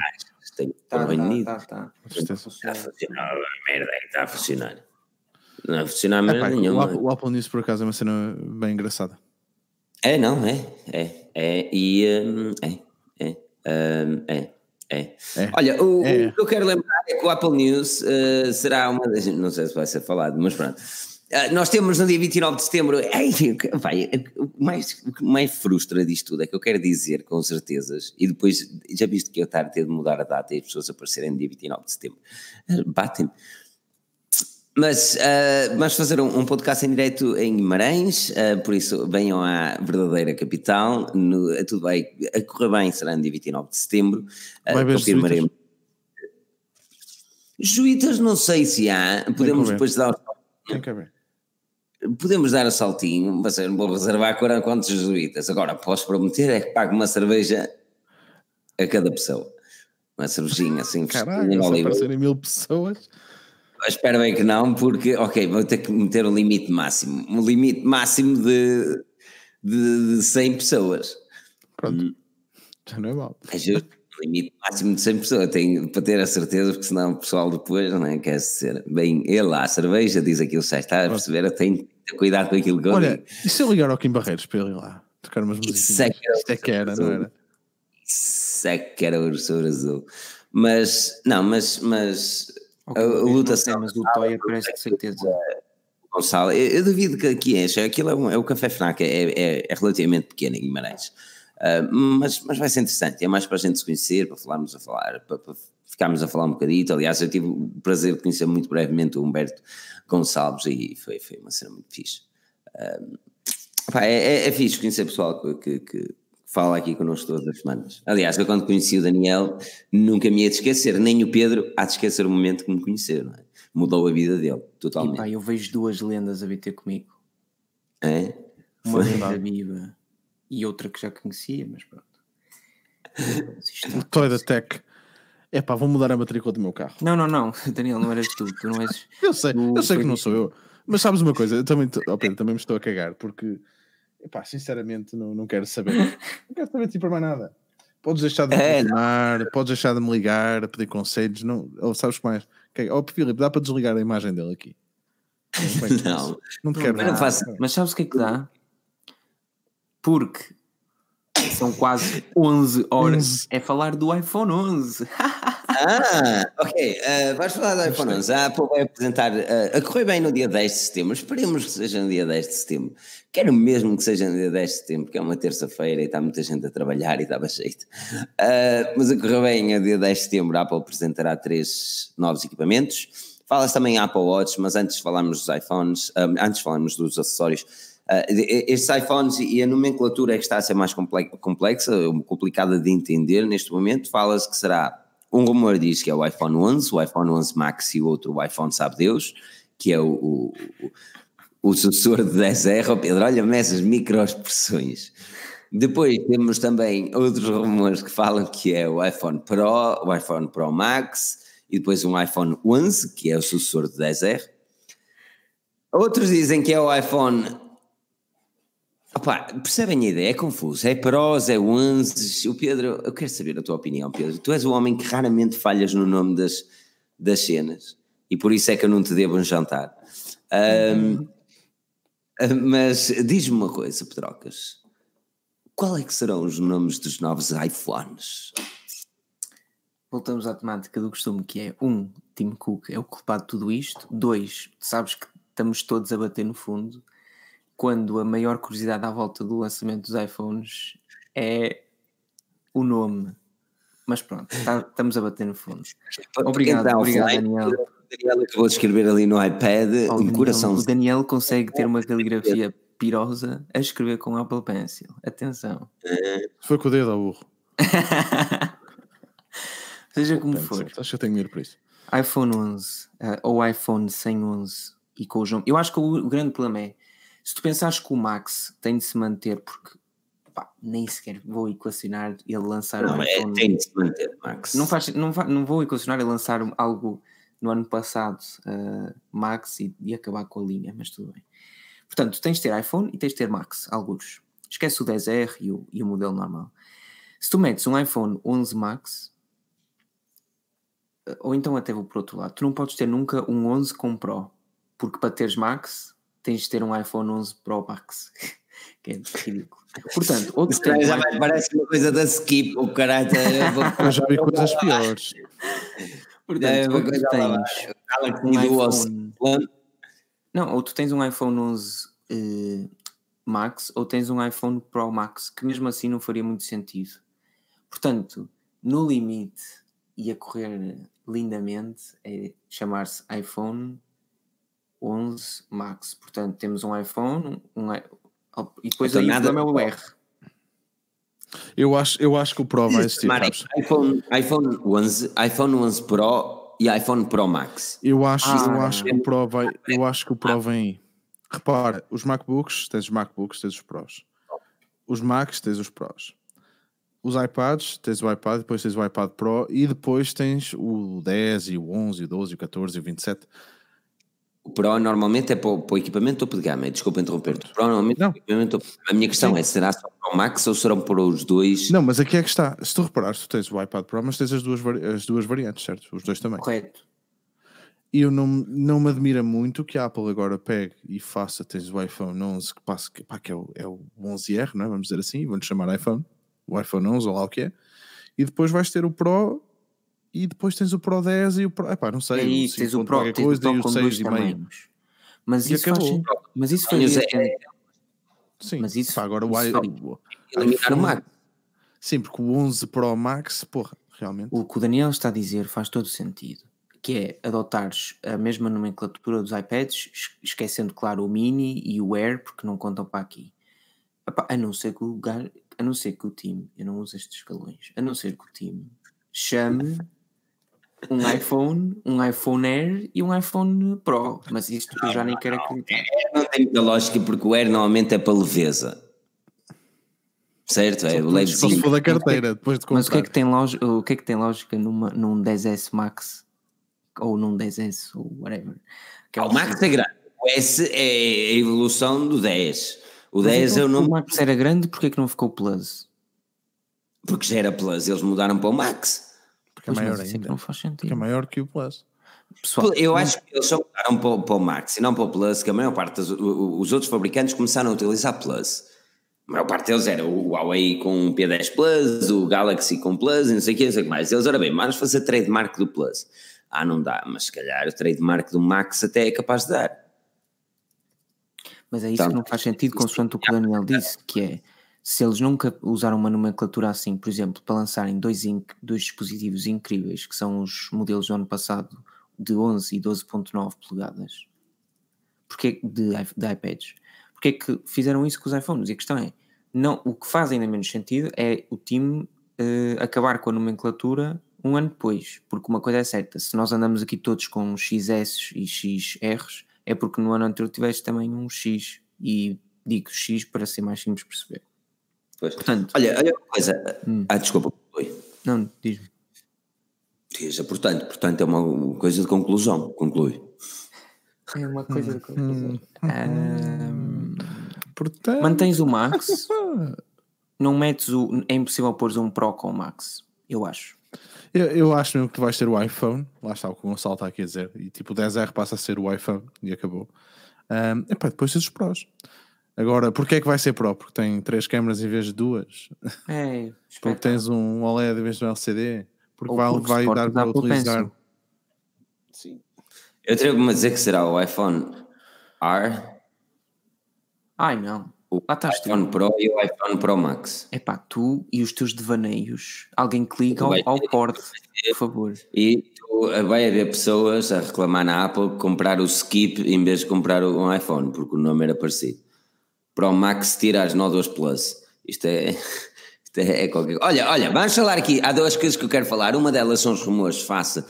Tem- Tá, no Reino tá, Unido. tá, tá. com certeza. Está a funcionar, merda, é está a funcionar. Não é a funcionar Epá, merda o, nenhuma. Apple, o Apple News, por acaso, é uma cena bem engraçada. É, não, é, é, é, e hum, é, é, hum, é. É. É. Olha, o, É. o que eu quero lembrar é que o Apple News eh, será uma das. Não sei se vai ser falado, mas pronto. Ah, nós temos no dia 29 de setembro. <laughs> Ai, vai, o, que mais, o que mais frustra disto tudo é que eu quero dizer com certezas, e depois já viste que eu a ter de mudar a data e as pessoas aparecerem no dia 29 de setembro. Ah, Batem-me. Mas ah, vamos fazer um, um podcast em direto em Guimarães, ah, por isso venham à verdadeira capital. No, eh, tudo vai a correr bem, será no dia 29 de setembro. Vai haver confirmaremos. Juítas, não sei se há. Podemos depois dar, podemos dar a saltinho, mas eu não vou reservar 40 quantos jesuítas. Agora, posso prometer é que pago uma cerveja a cada pessoa. Uma cervejinha assim, Caralho, oliva. aparecerem mil pessoas. Espero bem que não, porque, ok, vou ter que meter um limite máximo. Um limite máximo de, de, de 100 pessoas. Pronto. Já não é mal. É justo. Um limite máximo de 100 pessoas. Tenho para ter a certeza, porque senão o pessoal depois não é, quer ser. Bem, ele lá, a cerveja, diz aquilo, já está a perceber? Eu tenho que ter cuidado com aquilo que eu Olha, digo. e se eu ligar ao Kim Barreiros para ele ir lá? Tocar umas Isso é que era é que era, não era? Isso é que era o urso azul. Mas, não, mas, mas Ok, a, luta sei, mas o Toya parece de certeza. Gonçalo, eu, eu duvido que aqui enche. Aquilo é, um, é o Café Fnac, é, é, é relativamente pequeno em Guimarães. Ah, mas, mas vai ser interessante, é mais para a gente se conhecer, para falarmos a falar, para, para ficarmos a falar um bocadito. Aliás, eu tive o prazer de conhecer muito brevemente o Humberto Gonçalves e foi, foi uma cena muito fixe. Ah, pá, é, é, é fixe conhecer pessoal que, que, que fala aqui connosco todas as semanas. Aliás, eu quando conheci o Daniel nunca me ia de esquecer, nem o Pedro há de esquecer o momento que me conheceu, não é? Mudou a vida dele, E totalmente. pá, eu vejo duas lendas a bater comigo. É? Uma Foi. lenda viva e outra que já conhecia, mas pronto. <laughs> Toy da Tech. É pá, vou mudar a matrícula do meu carro. Não, não, não, <laughs> Daniel, não eras tu, tu não és. <laughs> Eu sei, eu sei que não sou eu. Mas sabes uma coisa, eu também, tô- ó Pedro, também me estou a cagar, porque, epá, sinceramente, não, não quero saber. <laughs> Não quero saber de ti para mais nada. Podes deixar de me É, podes deixar de me ligar, pedir conselhos, não, ou sabes que mais? Que- Ó, Filipe, dá para desligar a imagem dele aqui. Não, <laughs> Não. não quero Mas Mas sabes o que é que dá? Porque são quase 11 horas. É falar do iPhone 11. <laughs> Ah, ok. Uh, vais falar do iPhone 11. A Apple vai apresentar. Uh, a correr bem no dia 10 de setembro. Esperemos que seja no dia 10 de setembro. Quero mesmo que seja no dia 10 de setembro, porque é uma terça-feira e está muita gente a trabalhar e dava jeito. Uh, mas a correr bem, no dia 10 de setembro, a Apple apresentará três novos equipamentos. Fala-se também Apple Watch, mas antes de falarmos dos iPhones, um, antes de falarmos dos acessórios, estes iPhones e a nomenclatura é que está a ser mais comple- complexa, complicada de entender neste momento. Fala-se que será, um rumor diz que é o iPhone 11, o iPhone 11 Max e o outro iPhone sabe Deus, que é o, o, o, sucessor de 10R. Oh, Pedro, olha-me essas microexpressões. Depois temos também outros rumores que falam que é o iPhone Pro, o iPhone Pro Max e depois um iPhone 11, que é o sucessor do 10R. Outros dizem que é o iPhone Opa, percebem a ideia? É confuso. É Pros, é 11. O Pedro, eu quero saber a tua opinião, Pedro. Tu és o homem que raramente falhas no nome das, das cenas e por isso é que eu não te devo um jantar. Ahm, mas diz-me uma coisa, Pedrocas. Qual é que serão os nomes dos novos iPhones? Voltamos à temática do costume, que é um, Tim Cook é o culpado de tudo isto. Dois, sabes que estamos todos a bater no fundo quando a maior curiosidade à volta do lançamento dos iPhones é o nome. Mas pronto, tá- estamos a bater no fundo. Obrigado, Então, obrigado, Daniel. O Daniel acabou de escrever ali no iPad Oh, um Daniel, coração. O Daniel consegue ter uma <laughs> caligrafia pirosa a escrever com Apple Pencil. Atenção. Foi com o dedo ao burro. <laughs> Seja como for. Acho que eu tenho medo por isso. iPhone 11 eh, ou iPhone sem 11 e com os nomes. Eu acho que o, o grande problema é se tu pensares que o Max tem de se manter, porque pá, nem sequer vou equacionar ele lançar um Não, é, iPhone. tem de se manter, Max. Não, faz, não, não vou equacionar ele lançar um- algo no ano passado, eh, Max, e, e acabar com a linha, mas tudo bem. Portanto, tens de ter iPhone e tens de ter Max, alguns. Esquece o 10R e o, e o modelo normal. Se tu metes um iPhone 11 Max, eh, ou então até vou por outro lado, tu não podes ter nunca um 11 com Pro, porque para teres Max tens de ter um iPhone 11 Pro Max. <laughs> que é ridículo. <laughs> Portanto, outro Isto já vai- parece uma coisa da skip, o caralho. eu vou- Eu já vi coisas piores. portanto, É, tens um iPhone, não, ou tu tens um iPhone 11 eh, Max ou tens um iPhone Pro Max, que mesmo assim não faria muito sentido. Portanto, no limite e a correr lindamente é chamar-se iPhone 11 Max. Portanto, temos um iPhone, um, i- e depois Então, aí o nada problema é o. R. Eu acho, eu acho que o Pro vai existir. IPhone, iPhone 11, iPhone 11 Pro e iPhone Pro Max. Eu acho, eu Ah. acho que o Pro vai, eu acho que o Pro vem aí. Repara, os MacBooks, tens os MacBooks, tens os Pros. Os Macs, tens os Pros. Os iPads, tens o iPad, depois tens o iPad Pro e depois tens o 10 e o 11 e o 12 e o 14 e o 27. O Pro normalmente é para o, para o equipamento topo de gama. Desculpa interromper-te. O Pro normalmente é Não. o equipamento. A minha questão é: será só para o Max ou serão para os dois? Não, mas aqui é que está. Se tu reparares, tu tens o iPad Pro, mas tens as duas, as duas variantes, certo? Os dois também. Correto. E eu não, não me admira muito que a Apple agora pegue e faça, tens o iPhone 11 que passa, que, pá, que é, o, é o 11R, não é? vamos dizer assim, vamos chamar iPhone, o iPhone 11 ou lá o que é, e depois vais ter o Pro e depois tens o Pro 10 e o Pro, epá, não sei, E aí o 5 tens o Pro, tens o Pro e o com dois 6,5. tamanhos. Mas E isso, faz, mas isso fazia Zé, sentido. Sim, Mas isso- pá, agora o, isso i- o Eliminar o Max. Sim, porque o 11 Pro Max, porra, realmente. O que o Daniel está a dizer faz todo sentido, que é adotares a mesma nomenclatura dos iPads, es- esquecendo, claro, o Mini e o Air, porque não contam para aqui. Epá, a não ser que o gajo, a não ser que o time, eu não uso estes escalões, a não ser que o time chame um iPhone, um iPhone Air e um iPhone Pro, mas isto eu já nem quero acreditar. Não tem muita lógica porque o Air normalmente é para leveza. Certo? É o Só se levezinho. for da carteira, depois de comprar. Mas o que é que tem lógica, o que é que tem lógica numa, num 10S Max ou num 10S ou whatever? Que é Ah, O Max é grande. O S é a evolução do 10. O Mas 10 então, é o se nome. O Max era grande, porque é que não ficou Plus? Porque já era Plus, eles mudaram para o Max. É Pois, maior isso é que ainda. não faz Que é sentido. maior que o Plus. Pessoal, Eu acho que eles só mudaram para, o- para o Max e não para o Plus, que a maior parte dos os outros fabricantes começaram a utilizar Plus. A maior parte deles era o Huawei com o P10 Plus, o Galaxy com Plus e não sei o que, não sei o que mais. Eles, ora bem, vamos fazer trademark do Plus. Ah, não dá, mas se calhar o trademark do Max até é capaz de dar. mas é isso Tá. que não faz sentido, consoante o que o Daniel disse, que é se eles nunca usaram uma nomenclatura assim, por exemplo, para lançarem dois, dois dispositivos incríveis, que são os modelos do ano passado de 11 e 12.9 polegadas, porque de, de iPads, porque é que fizeram isso com os iPhones? E a questão é, não, o que faz ainda menos sentido é o time eh, acabar com a nomenclatura um ano depois, porque uma coisa é certa, se nós andamos aqui todos com XS e XRs, é porque no ano anterior tiveste também um X, e digo X para ser mais simples perceber. Pois. Portanto, Olha, olha uma coisa. Hum. Ah, desculpa. Oi. não, diz-me. Diz, portanto, portanto, é uma coisa de conclusão. Conclui. É uma coisa de Hum. Ahm, Portanto, Mantens o Max, <laughs> não metes o. É impossível pôr um Pro com o Max, eu acho. Eu, eu acho mesmo que tu vais ter o iPhone, lá está o que o Gonçalo está aqui a dizer, e tipo o 10R passa a ser o iPhone e acabou. Um, epá, depois tens os Pros. Agora, porquê é que vai ser Pro? Porque tem três câmaras em vez de duas? É, <laughs> Porque tens um OLED em vez de um LCD? Porque Ou vai, porque vai dar para utilizar. Pencil. Sim. Eu atrevo-me a dizer que será o iPhone R, Ai não. o Lá estás tu. iPhone Pro e o iPhone Pro Max. É pá, tu e os teus devaneios. Alguém liga ao, ao porte, por favor. E tu, vai haver pessoas a reclamar na Apple comprar o Skip em vez de comprar o- um iPhone, porque o nome era parecido. Pro Max tira as nódoas Plus. Isto é. <laughs> Isto é, é qualquer Olha, olha, vamos falar aqui. Há duas coisas que eu quero falar. Uma delas são os rumores face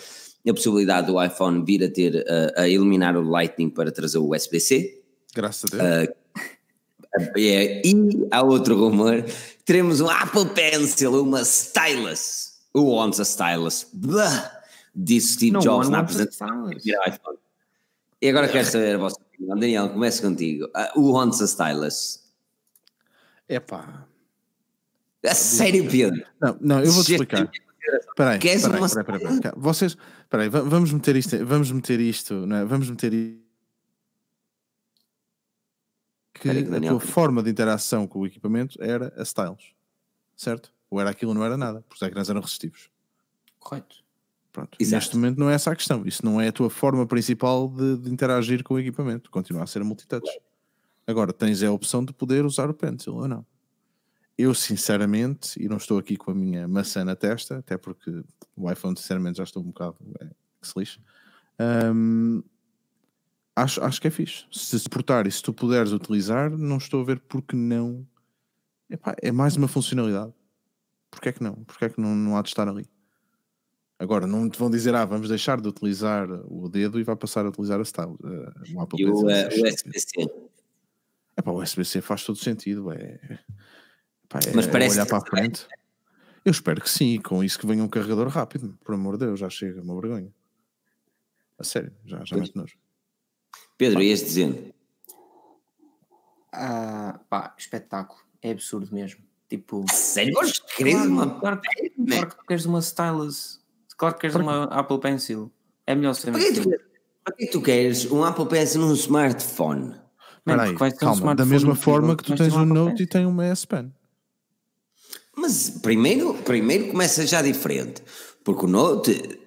a possibilidade do iPhone vir a ter a, a eliminar o Lightning para trazer o USB-C. Graças a Deus. É, e há outro rumor: teremos um Apple Pencil, uma stylus. Who wants a stylus? Blah, disse Steve Jobs na apresentação. E agora quero saber a vossa opinião. Daniel, começo contigo. Uh, who wants a stylus? Epá. A sério, Pedro? Não, não, eu vou-te explicar. Espera aí, espera. Vocês, espera vamos meter isto, vamos meter isto, não é? Vamos meter isto que o a tua forma de interação com o equipamento era a stylus, certo? Ou era aquilo ou não era nada, porque os ecrãs eram resistivos. Correto. Pronto. Exato. Neste momento não é essa a questão. Isso não é a tua forma principal de, de interagir com o equipamento. Continua a ser a multitouch. Agora tens a opção de poder usar o pencil ou não. Eu, sinceramente, e não estou aqui com a minha maçã na testa, até porque o iPhone, sinceramente, já estou um bocado é, que se lixe. Hum, acho, acho que é fixe. Se suportar e se tu puderes utilizar, não estou a ver porque não. Epá, é mais uma funcionalidade. Porquê é que não? Porquê é que não, não há de estar ali? Agora, não te vão dizer, ah, vamos deixar de utilizar o dedo e vai passar a utilizar a style, eh, o Apple E o, Pencil. eh, é o estúpido. SBC. Epá, o USB-C faz todo sentido. É, epá, é Mas parece olhar para a frente. Eu espero que sim, com isso que venha um carregador rápido. Por amor de Deus, já chega, uma vergonha. A sério, já, já mete nojo. Pedro, ias dizendo. Ah, pá, espetáculo. É absurdo mesmo. Tipo. Sério, mas queres uma. claro, que- né? claro que tu queres uma stylus. Claro que queres uma Apple Pencil. É melhor ser Para que, tu, para que tu queres um Apple Pencil num smartphone? Espera aí, calma, da mesma forma que tu tens um Note e tem uma S Pen. Mas primeiro, primeiro começa já diferente. Porque o Note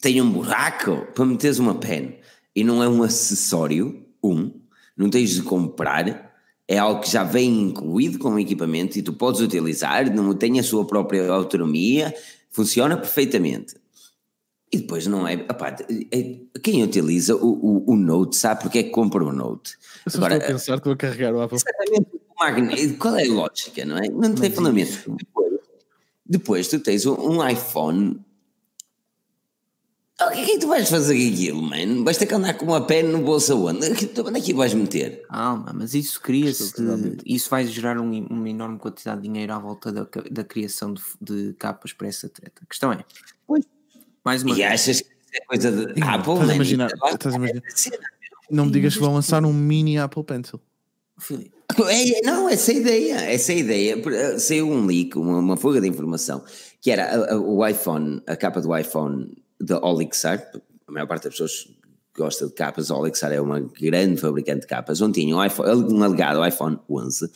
tem um buraco para meteres uma pen. E não é um acessório, um. Não tens de comprar. É algo que já vem incluído com o equipamento e tu podes utilizar, não tem a sua própria autonomia, funciona perfeitamente. E depois não é. opá, é- quem utiliza o, o, o Note sabe porque é que compra o Note. Eu só Agora, estou a pensar, estou a carregar o Apple Exatamente. O magneto, qual é a lógica, não é? Não tem fundamento. Depois, depois tu tens um, iPhone. O que é que tu vais fazer com aquilo, mano? Vais ter que andar com uma pen no bolso aonde? Onde é que vais meter? Calma, mas isso cria-se. Isso vai gerar um- uma enorme quantidade de dinheiro à volta da, da criação de, de capas para essa treta. A questão é. Pois. Mais uma E vez. achas que isso é coisa de Apple, estás a imaginar- é estás a imaginar- cena. Não me digas que vão lançar um mini Apple Pencil. Filipe, É, não, essa é a ideia, essa é a ideia. Eh, Saiu um leak, uma, uma fuga de informação, que era a- a- o iPhone, a capa do iPhone da Olixar, a maior parte das pessoas gosta de capas, a Olixar é uma grande fabricante de capas, onde tinha um, iPhone, um alegado iPhone 11,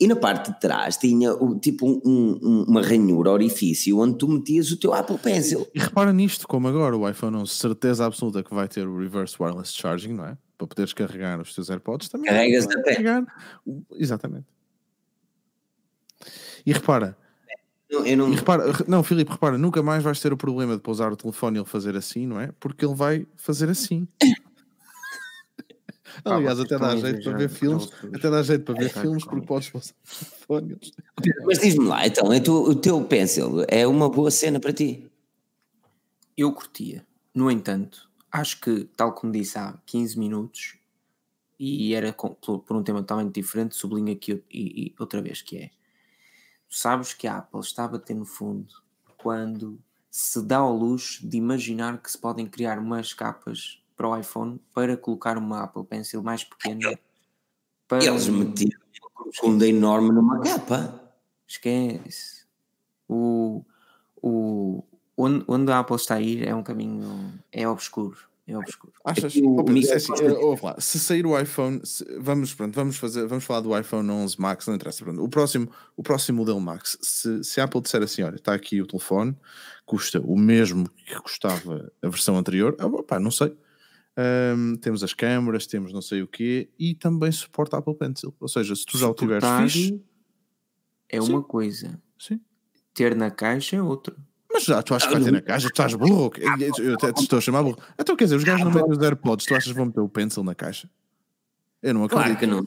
e na parte de trás tinha tipo um- um- uma ranhura, orifício, onde tu metias o teu Apple Pencil. E repara nisto, como agora o iPhone 11, certeza absoluta que vai ter o Reverse Wireless Charging, não é? Para poderes carregar os teus AirPods também. Carregas da pen. carregar. Exatamente. E repara, Não, Eu não, e repara, re- não, Filipe, repara, nunca mais vais ter o problema de pousar o telefone e ele fazer assim, não é? Porque ele vai fazer assim. <coughs> Pá, Aliás, até dá jeito para ver filmes, até dá jeito para ver filmes porque podes o telefone. mas diz-me lá, então, é tu- o teu Pencil é uma boa cena para ti? Eu curtia. No entanto, acho que, tal como disse há 15 minutos, e era com- por, por um tema totalmente diferente, sublinho aqui o- e, e outra vez que é. Tu sabes que a Apple está a bater no fundo quando se dá ao luxo de imaginar que se podem criar umas capas para o iPhone para colocar uma Apple Pencil mais pequena. Para Eles metiam uma corcunda enorme numa capa. Esquece. O, o, onde, onde a Apple está a ir é um caminho. É obscuro. É obscuro. Achas? Aqui o é assim, lá, se sair o iPhone, se- vamos, pronto, vamos, fazer, vamos falar do iPhone 11 Max, não interessa. Pronto, o, próximo, o próximo modelo Max, se, se a Apple disser assim: olha, está aqui o telefone, custa o mesmo que custava a versão anterior, ah, pá, não sei. Ahm, temos as câmaras, temos não sei o quê, e também suporta Apple Pencil. Ou seja, se tu já o tiveres fixe, É Sim. uma coisa. sim. Ter na caixa é outra. Mas já, tu achas que vai ter na caixa? Tu estás burro? Eu eu até te estou a chamar burro. Então quer dizer, os gajos não metem os AirPods, tu achas que vão meter o Pencil na caixa? Eu não acredito. Claro que não.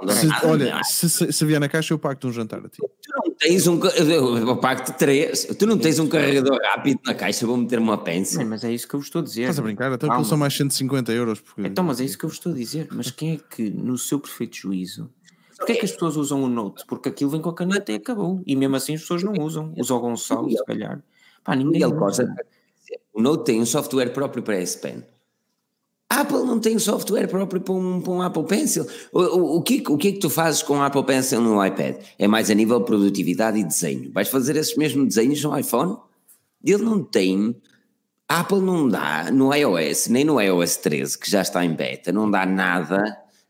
Não dá Se- nada, olha, não. se, se, se vier na caixa, eu pago-te um jantar a ti. Tu não tens um. Eu pago-te três. Tu não tens um carregador rápido na caixa, vou meter uma Sim, pencil. mas é isso que eu vos estou a dizer. Estás a brincar? Então Calma. aquilo são mais 150 euros. Porque... Então, mas é isso que eu vos estou a dizer. Mas quem é que, no seu perfeito juízo, Porquê é que as pessoas usam o Note? Porque aquilo vem com a caneta e acabou. E mesmo assim as pessoas não usam. Usa o Gonçalo, se calhar. Pá, ninguém Miguel usa. Costa, o Note tem um software próprio para S Pen. A Apple não tem software próprio para um, para um Apple Pencil. O, o, o, que, o que é que tu fazes com o Apple Pencil no iPad? É mais a nível de produtividade e desenho. Vais fazer esses mesmos desenhos no iPhone? Ele não tem. A Apple não dá no iOS, nem no iOS 13, que já está em beta, não dá nada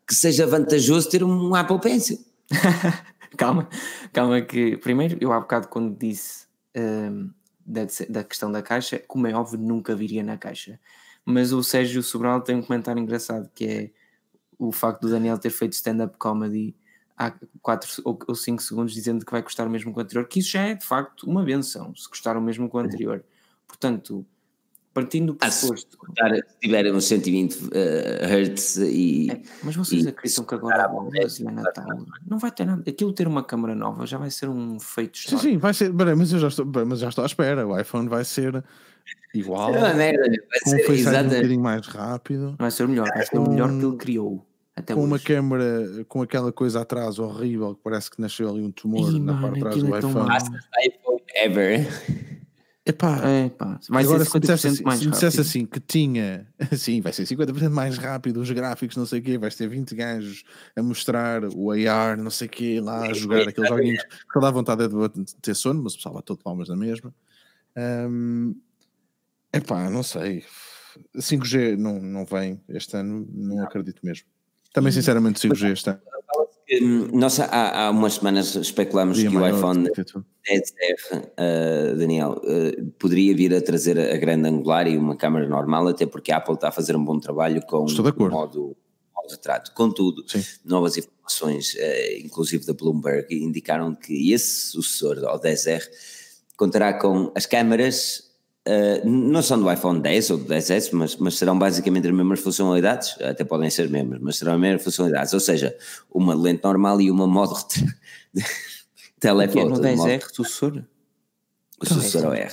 que seja vantajoso ter um Apple Pencil. <laughs> calma, calma que primeiro eu há bocado quando disse um, da, da questão da caixa, como é óbvio nunca viria na caixa. Mas o Sérgio Sobral tem um comentário engraçado que é o facto do Daniel ter feito stand-up comedy há 4 ou 5 segundos dizendo que vai custar o mesmo que o anterior, que isso já é de facto uma benção, se custar o mesmo que o anterior. Portanto, partindo do pressuposto. Ah, se, se tiver uns 120 uh, Hz e. É, mas vocês e, acreditam que agora é Natal não vai ter nada. Aquilo ter uma câmera nova já vai ser um feito histórico. Sim, sim, vai ser. Mas eu já estou, mas já estou à espera. O iPhone vai ser igual. Vai com um Face um bocadinho mais rápido. Vai ser melhor, vai ser o melhor que ele criou. Até com hoje. uma câmera com aquela coisa atrás horrível que parece que nasceu ali um tumor Ih, na parte de trás do é iPhone. iPhone ever. Epá, Epá, vai agora ser 50% se dissesse, assim, mais se dissesse assim que tinha, <laughs> sim, vai ser 50% mais rápido, os gráficos, não sei o quê, vais ter 20 gajos a mostrar o AR, não sei o quê, lá a jogar aqueles joguinhos que dá vontade de ter sono, mas o pessoal vai todo palmas na mesma. Um, epá, não sei. 5G não, não vem este ano, não acredito mesmo. Também, sinceramente, 5G este ano. Hum, nós há, há umas semanas especulámos que o iPhone 10R, uh, Daniel, uh, poderia vir a trazer a grande angular e uma câmera normal, até porque a Apple está a fazer um bom trabalho com o modo, modo retrato. Contudo, Sim. novas informações, uh, inclusive da Bloomberg, indicaram que esse sucessor ao 10R contará com as câmaras Uh, não são do iPhone 10 ou do 10S, mas, mas serão basicamente as mesmas funcionalidades, até podem ser mesmas, mas serão as mesmas funcionalidades, ou seja, uma lente normal e uma modo <laughs> telefoto. No 10R, sucessor? O sucessor ao R.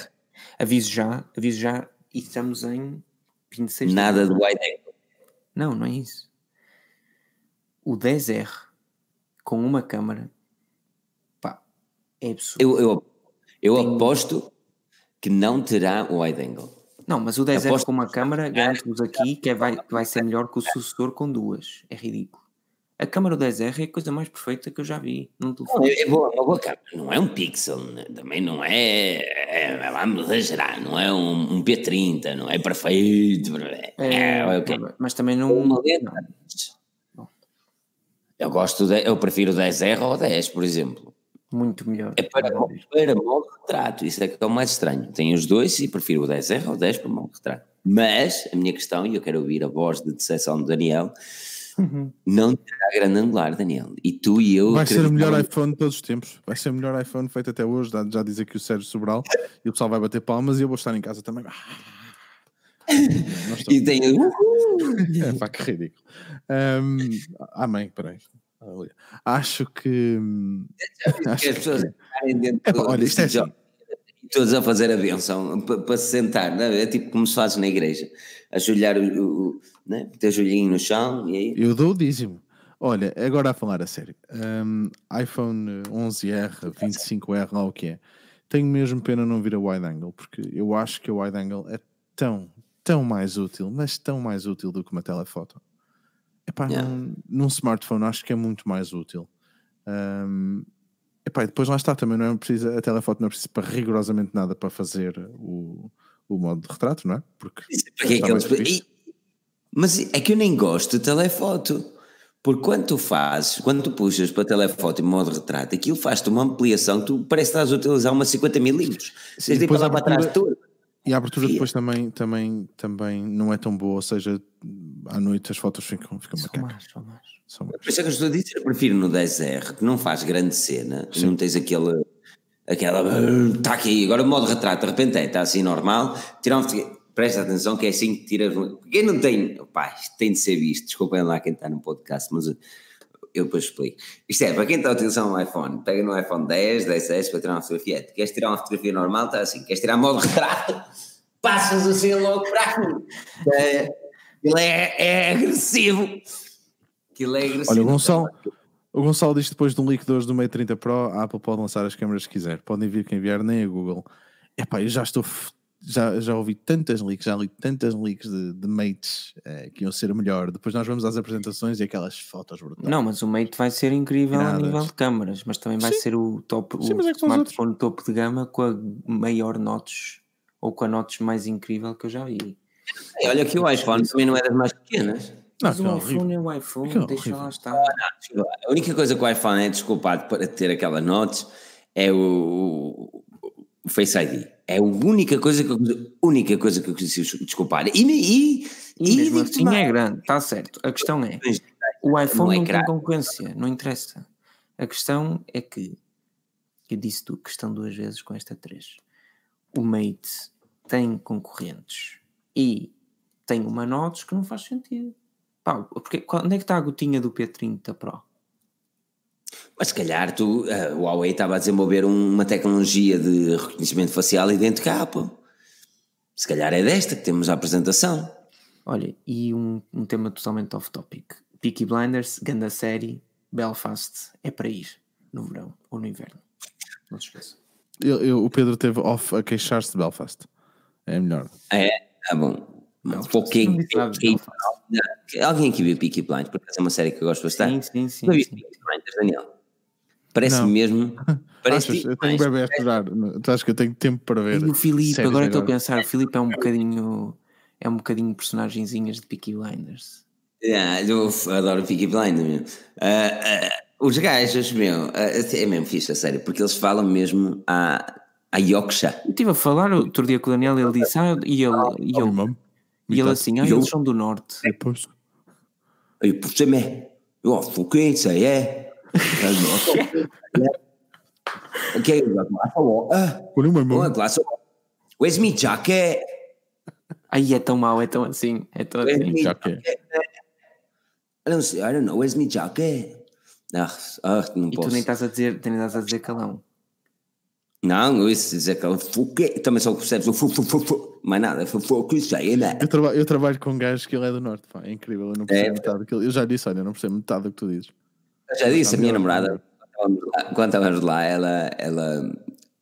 Aviso já, aviso já, e estamos em 26 Nada do wide angle. Não, não é isso. O 10R com uma câmera, pá, é absurdo. Eu, eu, eu Tem... aposto que não terá o wide angle. Não, mas o 10 Aposto... com uma câmera, garanto-vos aqui que, é, vai, que vai ser melhor que o sucessor com duas. É ridículo. A câmera 10R é a coisa mais perfeita que eu já vi num telefone. É boa, uma boa câmera, não é um pixel, né? também não é, é, vamos exagerar, não é um, um, P30, não é perfeito, é, é, é okay. mas também não... Uma lenta. Eu gosto, de, eu prefiro o 10R ao 10, por exemplo. Muito melhor. É para, para retrato, isso é que é o mais estranho. Tenho os dois e prefiro o 10R ao 10 para modo retrato. Mas a minha questão, e eu quero ouvir a voz de decepção do Daniel, uhum. não terá grande angular, Daniel. E tu e eu. Vai ser o melhor iPhone de todos os tempos. Vai ser o melhor iPhone feito até hoje. Já diz aqui o Sérgio Sobral. e o pessoal vai bater palmas e eu vou estar em casa também. <laughs> e tenho. <laughs> é pá, que ridículo. Um, amém, peraí. Acho que. acho que as pessoas estarem dentro é, olha, isto é assim. todos a fazer a benção para, se sentar, é? é? tipo como se faz na igreja, ajoelhar o, o né? ter o joelhinho no chão e aí. Eu dou o dízimo. Olha, agora a falar a sério, um, iPhone 11R, 25R, lá o que é, tenho mesmo pena não vir a wide angle, porque eu acho que a wide angle é tão, tão mais útil, mas tão mais útil do que uma telefoto. Epá, yeah. num, num, smartphone acho que é muito mais útil. Um, epá, depois lá está, também não é preciso, a telefoto não é preciso para rigorosamente nada para fazer o, o modo de retrato, não é? Porque, Porque é aqueles... Mas é que eu nem gosto de telefoto. Porque quando tu fazes, quando tu puxas para telefoto em modo retrato, aquilo faz-te uma ampliação, tu parece que estás a utilizar uma 50 milímetros. Tens de ir para lá para trás tudo. E a abertura depois também, também, também não é tão boa, ou seja, à noite as fotos ficam, ficam são macacas. Mais, são mais. São mais. Por isso é que eu estou a dizer, eu prefiro no 10R, que não faz grande cena, Sim. não tens aquele, aquela, está aqui, agora o modo retrato, de repente é, está assim normal, tirar um, presta atenção que é assim que tira, quem não tem, pá, isto tem de ser visto, desculpem lá quem está no podcast, mas eu depois explico. Isto é, para quem está a utilizar um iPhone, pega no iPhone 10, 10S para tirar uma fotografia. Queres tirar uma fotografia normal, está assim. Queres tirar modo retrato, <laughs> passas assim logo para aqui. É, ele é, é agressivo. Aquilo é agressivo. Olha, o Gonçalo, o Gonçalo diz depois de um leak hoje do Mate 30 Pro, a Apple pode lançar as câmeras que quiser. Podem vir quem vier, nem a Google. Epá, eu já estou já, já ouvi tantas leaks, já li tantas leaks de, de mates eh, que iam ser melhor. Depois nós vamos às apresentações e aquelas fotos brutais. Não, mas o mate vai ser incrível a nível de câmaras, mas também vai Sim. ser o top, Sim, o é smartphone topo de gama com a maior notch ou com a notch mais incrível que eu já vi. olha que o iPhone também não é das mais pequenas. Não, Mas o é horrível. iPhone é o iPhone, é deixa horrível. lá estar. A única coisa que o iPhone é desculpado para ter aquela notes é o, o Face ID. É a única coisa que eu, única coisa que eu consigo desculpar. E, e, E e mesmo assim é grande, está certo. A questão é, o iPhone é não tem concorrência, não interessa. A questão é que, eu disse tu questão duas vezes com esta três. O Mate tem concorrentes e tem uma notes que não faz sentido. Pá, porque, onde é que está a gotinha do P30 Pro? Mas se calhar tu, a Huawei estava a desenvolver um- uma tecnologia de reconhecimento facial idêntica à Apple. Se calhar é desta que temos a apresentação. Olha, e um, um tema totalmente off-topic. Peaky Blinders, ganda série, Belfast, é para ir no verão ou no inverno. Não se esqueça. Eu- eu- o Pedro teve off a queixar-se de Belfast. É melhor. É, tá bom. Não. Alguém aqui viu Peaky Blinders, porque essa é uma série que eu gosto bastante. Sim, sim, sim. Não viste sim. Peaky Blinders, Daniel? Parece Não. mesmo. <laughs> Parece Achas? Eu tenho um bebê a chorar. Tu achas que eu tenho tempo para ver? E o Filipe, séries agora estou a pensar, o Filipe é um bocadinho. É um bocadinho personagenzinhas de Peaky Blinders. Yeah, eu adoro Peaky Blinders, meu. Ah, ah, os gajos, meu, ah, é mesmo fixe a série, porque eles falam mesmo a, a Yorkshire. Eu estive a falar outro dia com o Daniel ele disse, ah, e ele, e Oh, ele, e ele assim, ah, Eu- eles são do norte. Depois. Aí, por cima, eu foquei, isso aí é. <laughs> Ok, <laughs> ah, Olha o meu boa mamo. classe. Where's me jacket? Aí é tão mau, é tão assim, é tão assim. que é. jacket? I don't, see- I don't know, where's me jacket? Ah, ah, não E tu posso. nem estás a dizer, nem estás a dizer calão. Não, ia dizer que ela foquei, também só percebes o fu, fu, fu, fu. Mais nada, fu, fu, que isso aí, né? Eu, traba- eu trabalho com um gajo que ele é do norte, pá, é incrível. Eu não percebo É. metade daquilo. Eu já disse, olha, eu não percebo metade do que tu dizes. Eu já disse, a minha namorada, quando estávamos lá, ela, ela,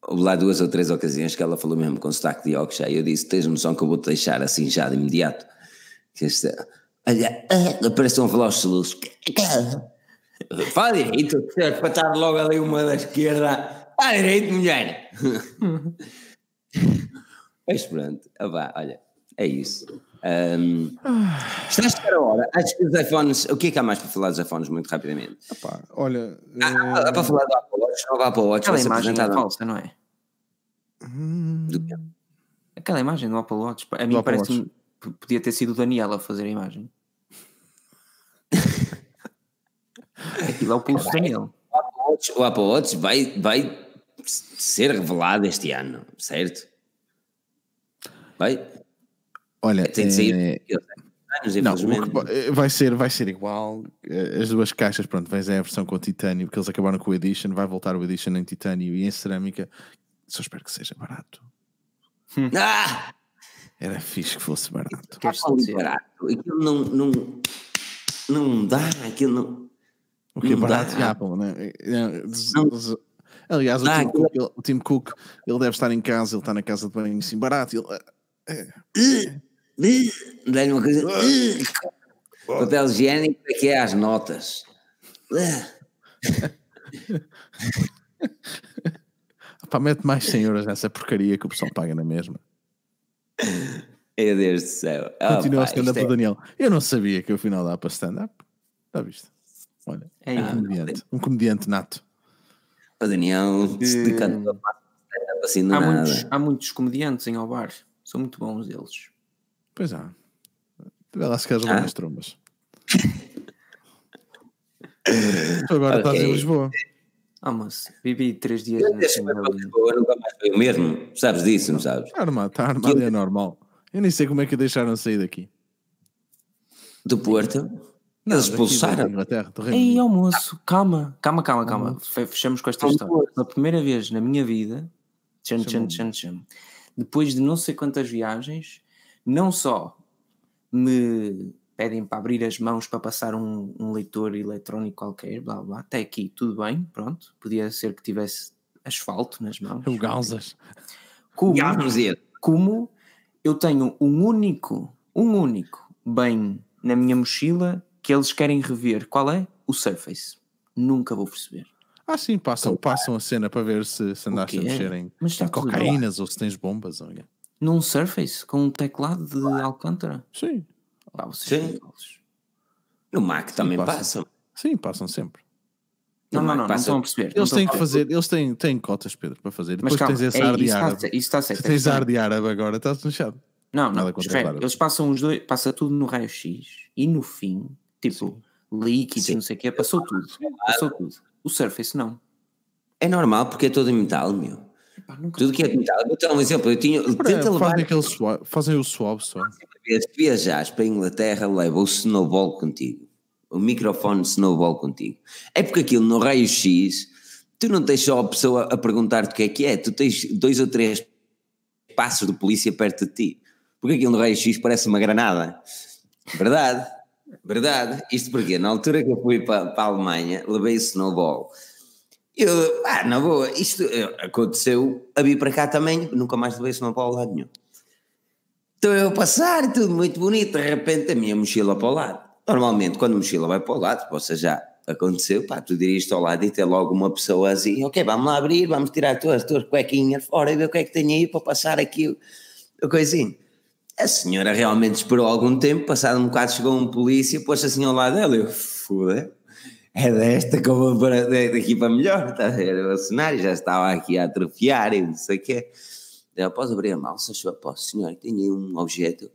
houve lá duas ou três ocasiões que ela falou mesmo com sotaque de Yorkshire, e eu disse, tens noção que eu vou-te deixar assim já de imediato. Que este, olha, ah, parece-me a falar os soluços. Fala direito, para estar logo ali uma da esquerda. Fala direito, mulher. <laughs> Mas pronto, ah, vá, olha, é isso. Ahm, está a chegar a hora. Acho que os iPhones. O que é que há mais para falar dos iPhones, muito rapidamente? Olha, Ah, há para falar do Apple Watch, não Apple Watch Aquela vai ser imagem é apresentado. falsa, não é? hum, Do quê? Aquela imagem do Apple Watch, a mim parece-me podia ter sido o Daniel a fazer a imagem. <laughs> Aquilo é o pulso Daniel. O Apple Watch, o Apple Watch vai, vai ser revelado este ano, certo? Vai? olha, Tem de sair. é, anos, Não, o que va- vai ser, vai ser igual. Eh, As duas caixas, pronto, vens é a versão com titânio, porque eles acabaram com o Edition, vai voltar o Edition em titânio e em cerâmica. Só espero que seja barato. Ah! Era fixe que fosse barato. Ali dizer? barato. Aquilo não, não, não dá, aquilo não. O que é barato dá. Apple, né? Não. Aliás, o, Dá, Tim Cook, ele, o Tim Cook, ele deve estar em casa, ele está na casa de banho assim, barato. Ele, Uh, Dá-lhe uma coisa. uh, Papel higiênico é que é às notas. Uh. <laughs> pá, mete mais 100 euros nessa porcaria que o pessoal paga na mesma. Meu Deus do céu. Ah, Continua pá, a stand-up do é- Daniel. Eu não sabia que o final dá para stand-up. Já viste? Olha, É um comediante. Um comediante nato. O Daniel se decantou assim Há nada. muitos, há muitos comediantes em Alvar, são muito bons eles. Pois há. Vê lá se queres Ah. nas trombas. tu agora estás em Ok. Lisboa. Ah, moço, vivi três dias na Assembleia. Lisboa, nunca mais foi o mesmo. Sabes disso, não sabes? Está armado, está armado, é normal. Eu nem sei como é que deixaram de sair daqui. Do Porto. Não, Eles expulsaram. Ei, almoço, calma, calma, calma, calma. Fe- Fechamos com esta história. Pela primeira vez na minha vida, tchan, tchan, tchan, tchan, depois de não sei quantas viagens, não só me pedem para abrir as mãos para passar um, um leitor eletrónico qualquer, blá blá, até aqui tudo bem, pronto. Podia ser que tivesse asfalto nas mãos. O Gausas. Como, como eu tenho um único, um único bem na minha mochila que eles querem rever. Qual é? O Surface. Nunca vou perceber. Ah, sim, passam, passam a cena para ver se, se andaste a mexer em, Mas está em cocaínas ou se tens bombas. Olha. Num Surface com um teclado de Alcântara. Sim. Pá, vocês Sim. No Mac também passam. passam. Sim, passam sempre. Não, não, não, não estão a perceber. Eles têm que fazer, eles têm, têm cotas, Pedro, para fazer. Mas Depois calma, tens esse é, ar de isso, árabe. está, isso está certo. Se tens ar de árabe agora, estás lixado. Não, Nada não, espera, eles passam os dois, passa tudo no raio-x e no fim, tipo, líquidos Sim. não sei o quê, passou tudo. Passou tudo. O Surface não. É normal porque é todo em metal, meu. Epá, nunca Tudo que é de metal. Vou dar um exemplo. Eu tinha, tenta levar. Fazem, swab, fazem o swab só. Se viajares para a Inglaterra, leva o snowball contigo. O microfone snowball contigo. É porque aquilo no raio-x, tu não tens só a pessoa a perguntar-te o que é que é, tu tens dois ou três passos de polícia perto de ti. Porque aquilo no raio-x parece uma granada. Verdade, verdade. Isto porque na altura que eu fui para, para a Alemanha, levei o snowball. Eu, ah, na boa, isto eh, aconteceu a vir para cá também, nunca mais levei snowball a lado nenhum. Estou eu a passar, tudo muito bonito, de repente a minha mochila para o lado. Normalmente, quando a mochila vai para o lado, seja, já aconteceu, pá, tu diriges ao lado e tem logo uma pessoa assim, ok, vamos lá abrir, vamos tirar as tuas, as tuas cuequinhas fora e ver o que é que tem aí para passar aqui o coisinho. A senhora realmente esperou algum tempo, passado um bocado chegou um polícia, pôs assim ao lado dela, eu, foda é desta que eu vou para, daqui para melhor, está a ver? O cenário já estava aqui a atrofiar e não sei o quê. Ela, pode abrir a mão, se achou, posso, senhor, tem aí um objeto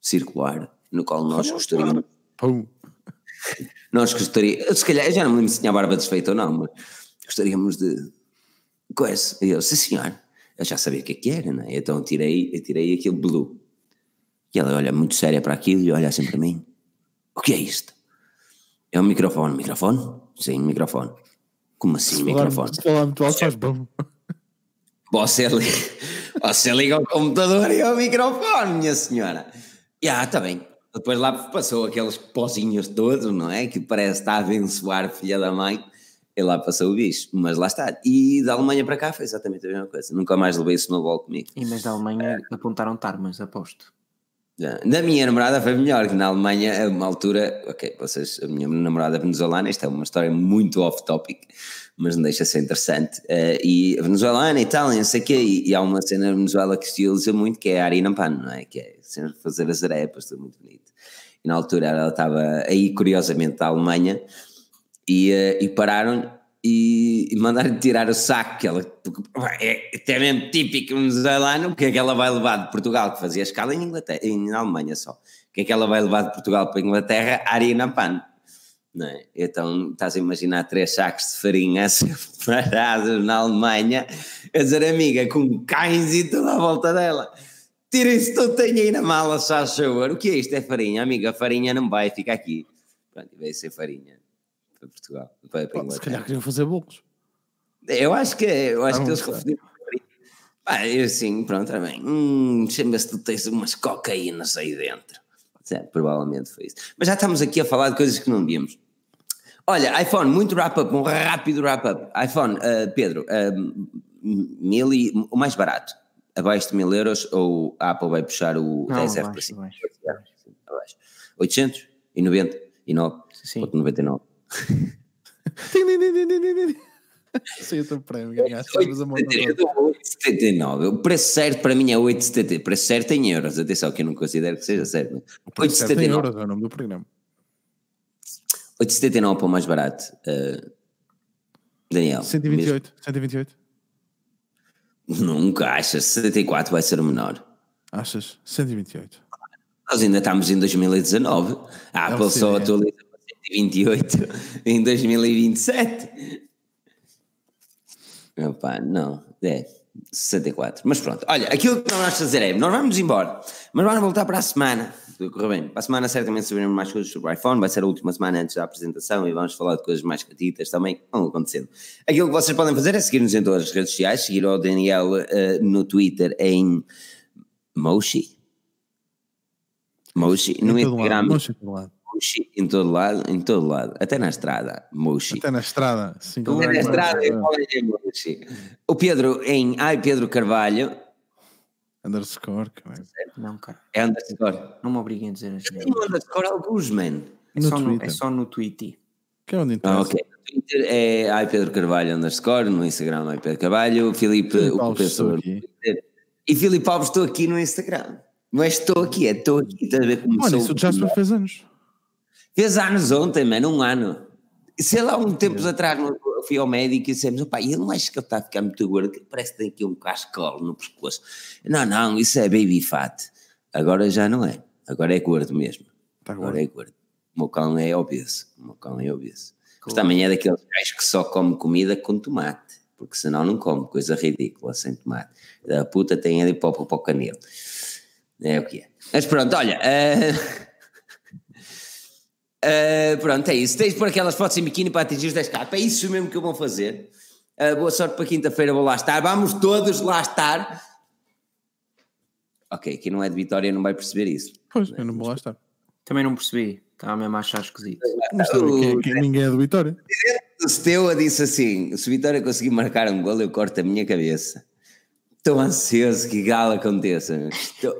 circular no qual nós gostaríamos, Pum. nós gostaríamos, se calhar, eu já não me lembro se tinha a barba desfeita ou não, mas gostaríamos de coisa. E eu, sim senhor, eu já sabia o que é que era, não é? Então eu tirei, eu tirei aquele blue. E ela olha muito séria para aquilo e olha assim para mim, o que é isto? É um microfone, microfone? Sim, microfone. Como assim, microfone? Se falar muito alto, faz bom. <laughs> Você. Você liga ao computador e ao microfone, minha senhora. E ah, está bem. Depois lá passou aqueles pozinhos todos, não é? Que parece estar a abençoar a filha da mãe. E lá passou o bicho. Mas lá está. E da Alemanha para cá foi exatamente a mesma coisa. Nunca mais levei snowball comigo. E mas da Alemanha apontaram-te armas, aposto. Na minha namorada foi melhor, que na Alemanha, a uma altura, ok, vocês, a minha namorada venezuelana, isto é uma história muito off-topic, mas não deixa de ser interessante, eh, e venezuelana, Itália, não sei o quê, e, e há uma cena na Venezuela que se usa muito, que é a Arina Pan, não é? Que é fazer as arepas, tudo muito bonito. E na altura ela estava aí, curiosamente, da Alemanha, e, eh, e pararam e, e mandaram tirar o saco que ela é até mesmo típico venezuelano o que é que ela vai levar de Portugal que fazia escala em Inglaterra em Alemanha só. O que é que ela vai levar de Portugal para a Inglaterra? Arina Pan não é? então estás a imaginar três sacos de farinha <laughs> separados na Alemanha a dizer amiga com cães e tudo à volta dela. Tira isso tudo tenho aí na mala só a o que é isto? É farinha? Amiga farinha não vai fica aqui. Pronto vai ser farinha para Portugal para, para Se calhar queriam fazer bolos. eu acho que eu acho Ah, que eles confundiram. Pá, eu assim, pronto, era bem. Hum, deixa-me ver se tu tens umas cocaínas aí dentro. É, provavelmente foi isso. Mas já estamos aqui a falar de coisas que não víamos. Olha, iPhone, muito wrap-up, um rápido wrap-up. iPhone, uh, Pedro, uh, mil e, o mais barato, abaixo de mil euros, ou a Apple vai puxar o Não, 10F para abaixo, cima? abaixo. Abaixo. 899, <laughs> Sim. 99. Tim, tim, tim, tim, tim, tim, tim. Sei o teu prémio, ganhaste. Levas a mão na 8,79. roda. Eu dou 8,79. O preço certo para mim é 8,70. O preço certo em euros. Atenção, que eu não considero que seja certo. O preço certo em 8,79. euros é o nome do programa. 8,79 para o mais barato. Uh, Daniel. 128. 128. mesmo- Nunca achas. 74 vai ser o menor. Achas? 128. Nós ainda estamos em 2019. A Apple LCD. só atualiza para 128 em 2027. Opa, não, é 64. Mas pronto, olha, aquilo que nós vamos fazer é: nós vamos embora, mas vamos voltar para a semana. Correr bem. Para a semana, certamente saberemos mais coisas sobre o iPhone. Vai ser a última semana antes da apresentação e vamos falar de coisas mais catitas também vão acontecendo. Aquilo que vocês podem fazer é seguir-nos em todas as redes sociais, seguir o Daniel eh, no Twitter em Moshi. Moshi, no Instagram, lado. Moshi em todo lado, em todo lado, até na estrada, Moshi. Até na estrada. Sim, Até na estrada, eu falei em Moshi. O Pedro em Ai Pedro Carvalho, Underscore, caralho. Não, cara. é underscore. Não me obriguem a dizer as Tem um underscore alguns, man. É No só no, Twitter. é só no Tweety. Que é onde Ah, interessa. ok. No Twitter é Ai Pedro Carvalho underscore, no Instagram Ai Pedro Carvalho, Filipe, Filipe o. Twitter. E Filipe Alves, estou aqui no Instagram. Não é estou aqui, é estou aqui. Estás a ver como sou. isso o Jasper fez anos. Fez anos ontem, mano, um ano. Sei lá, um tempos atrás eu fui ao médico e dissemos, opá, eu não acho que ele está a ficar muito gordo, parece que tem aqui um cascolo no pescoço. Não, não, isso é baby fat. Agora já não é, agora é gordo mesmo. Tá agora gordo. é gordo. O meu cão é obeso, o meu cão é obeso. Mas também é daqueles gajos que só come comida com tomate, porque senão não come, coisa ridícula, sem tomate. A puta tem ali para o canelo. É o que é. Mas pronto, olha. eh, <laughs> eh, pronto, é isso. Tens de pôr aquelas fotos em biquíni para atingir os 10k. É isso mesmo que eu vou fazer. Eh, boa sorte para quinta-feira, vou lá estar. Vamos todos lá estar. Ok, quem não é de Vitória não vai perceber isso. Pois, eu não vou lá estar. Também não percebi. Estava mesmo a achar esquisito. Mas quem- quem- ninguém é do Vitória. O Steaua disse assim: se o Vitória conseguir marcar um gol, eu corto a minha cabeça. Estou ansioso que galo aconteça. Estou...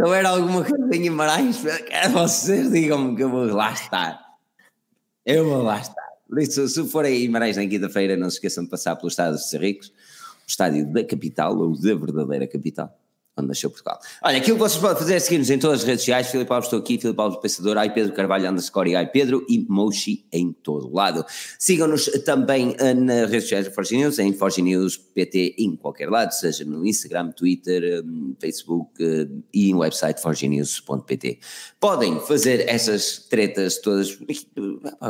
Se houver alguma coisa em Guimarães, vocês digam-me que eu vou lá estar. Eu vou lá estar. Isso, se forem a Guimarães na quinta-feira, não se esqueçam de passar pelo estádio de Serricos, o estádio da capital, ou da verdadeira capital, onde nasceu Portugal. Olha, aquilo que vocês podem fazer é seguir-nos em todas as redes sociais. Filipe Alves estou aqui, Filipe Alves Pensador, ai Pedro Carvalho underscore, ai Pedro e Moshi em todo lado. Sigam-nos também eh, nas redes sociais da Forge News, em Forge News PT em qualquer lado, seja no Instagram, Twitter, eh, Facebook eh, e no website forgenews.pt. Podem fazer essas tretas todas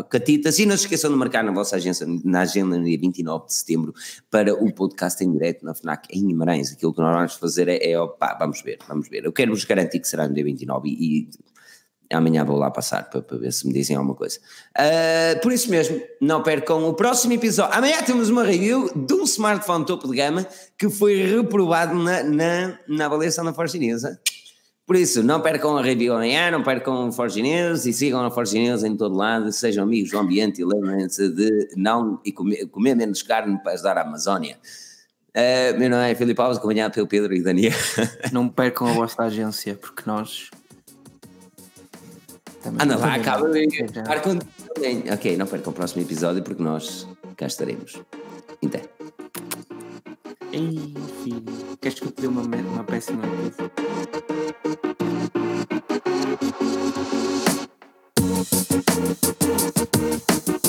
catitas e não se esqueçam de marcar na vossa agência, na agenda no dia 29 de setembro para o podcast em direto na FNAC em Guimarães. Aquilo que nós vamos fazer é, é opá, vamos ver, vamos ver. Eu quero vos garantir que será no dia 29 e, e amanhã vou lá passar para, para ver se me dizem alguma coisa. Ah, por isso mesmo, não percam o próximo episódio. Amanhã temos uma review de um smartphone topo de gama que foi reprovado na, na, na avaliação da News. hein? Por isso, não percam a review amanhã, não percam o Forge News e sigam a Forge News em todo lado, sejam amigos do ambiente e lembrem-se de não e comer, comer menos carne para ajudar a Amazónia. Uh, meu nome é Filipe Alves, acompanhado pelo Pedro e Daniel. <laughs> Não percam a vossa agência, porque nós. Também Anda lá, acaba. Ok, não percam o próximo episódio, porque nós cá estaremos. Então. Enfim, queres que eu te dê uma, uma péssima coisa? Thank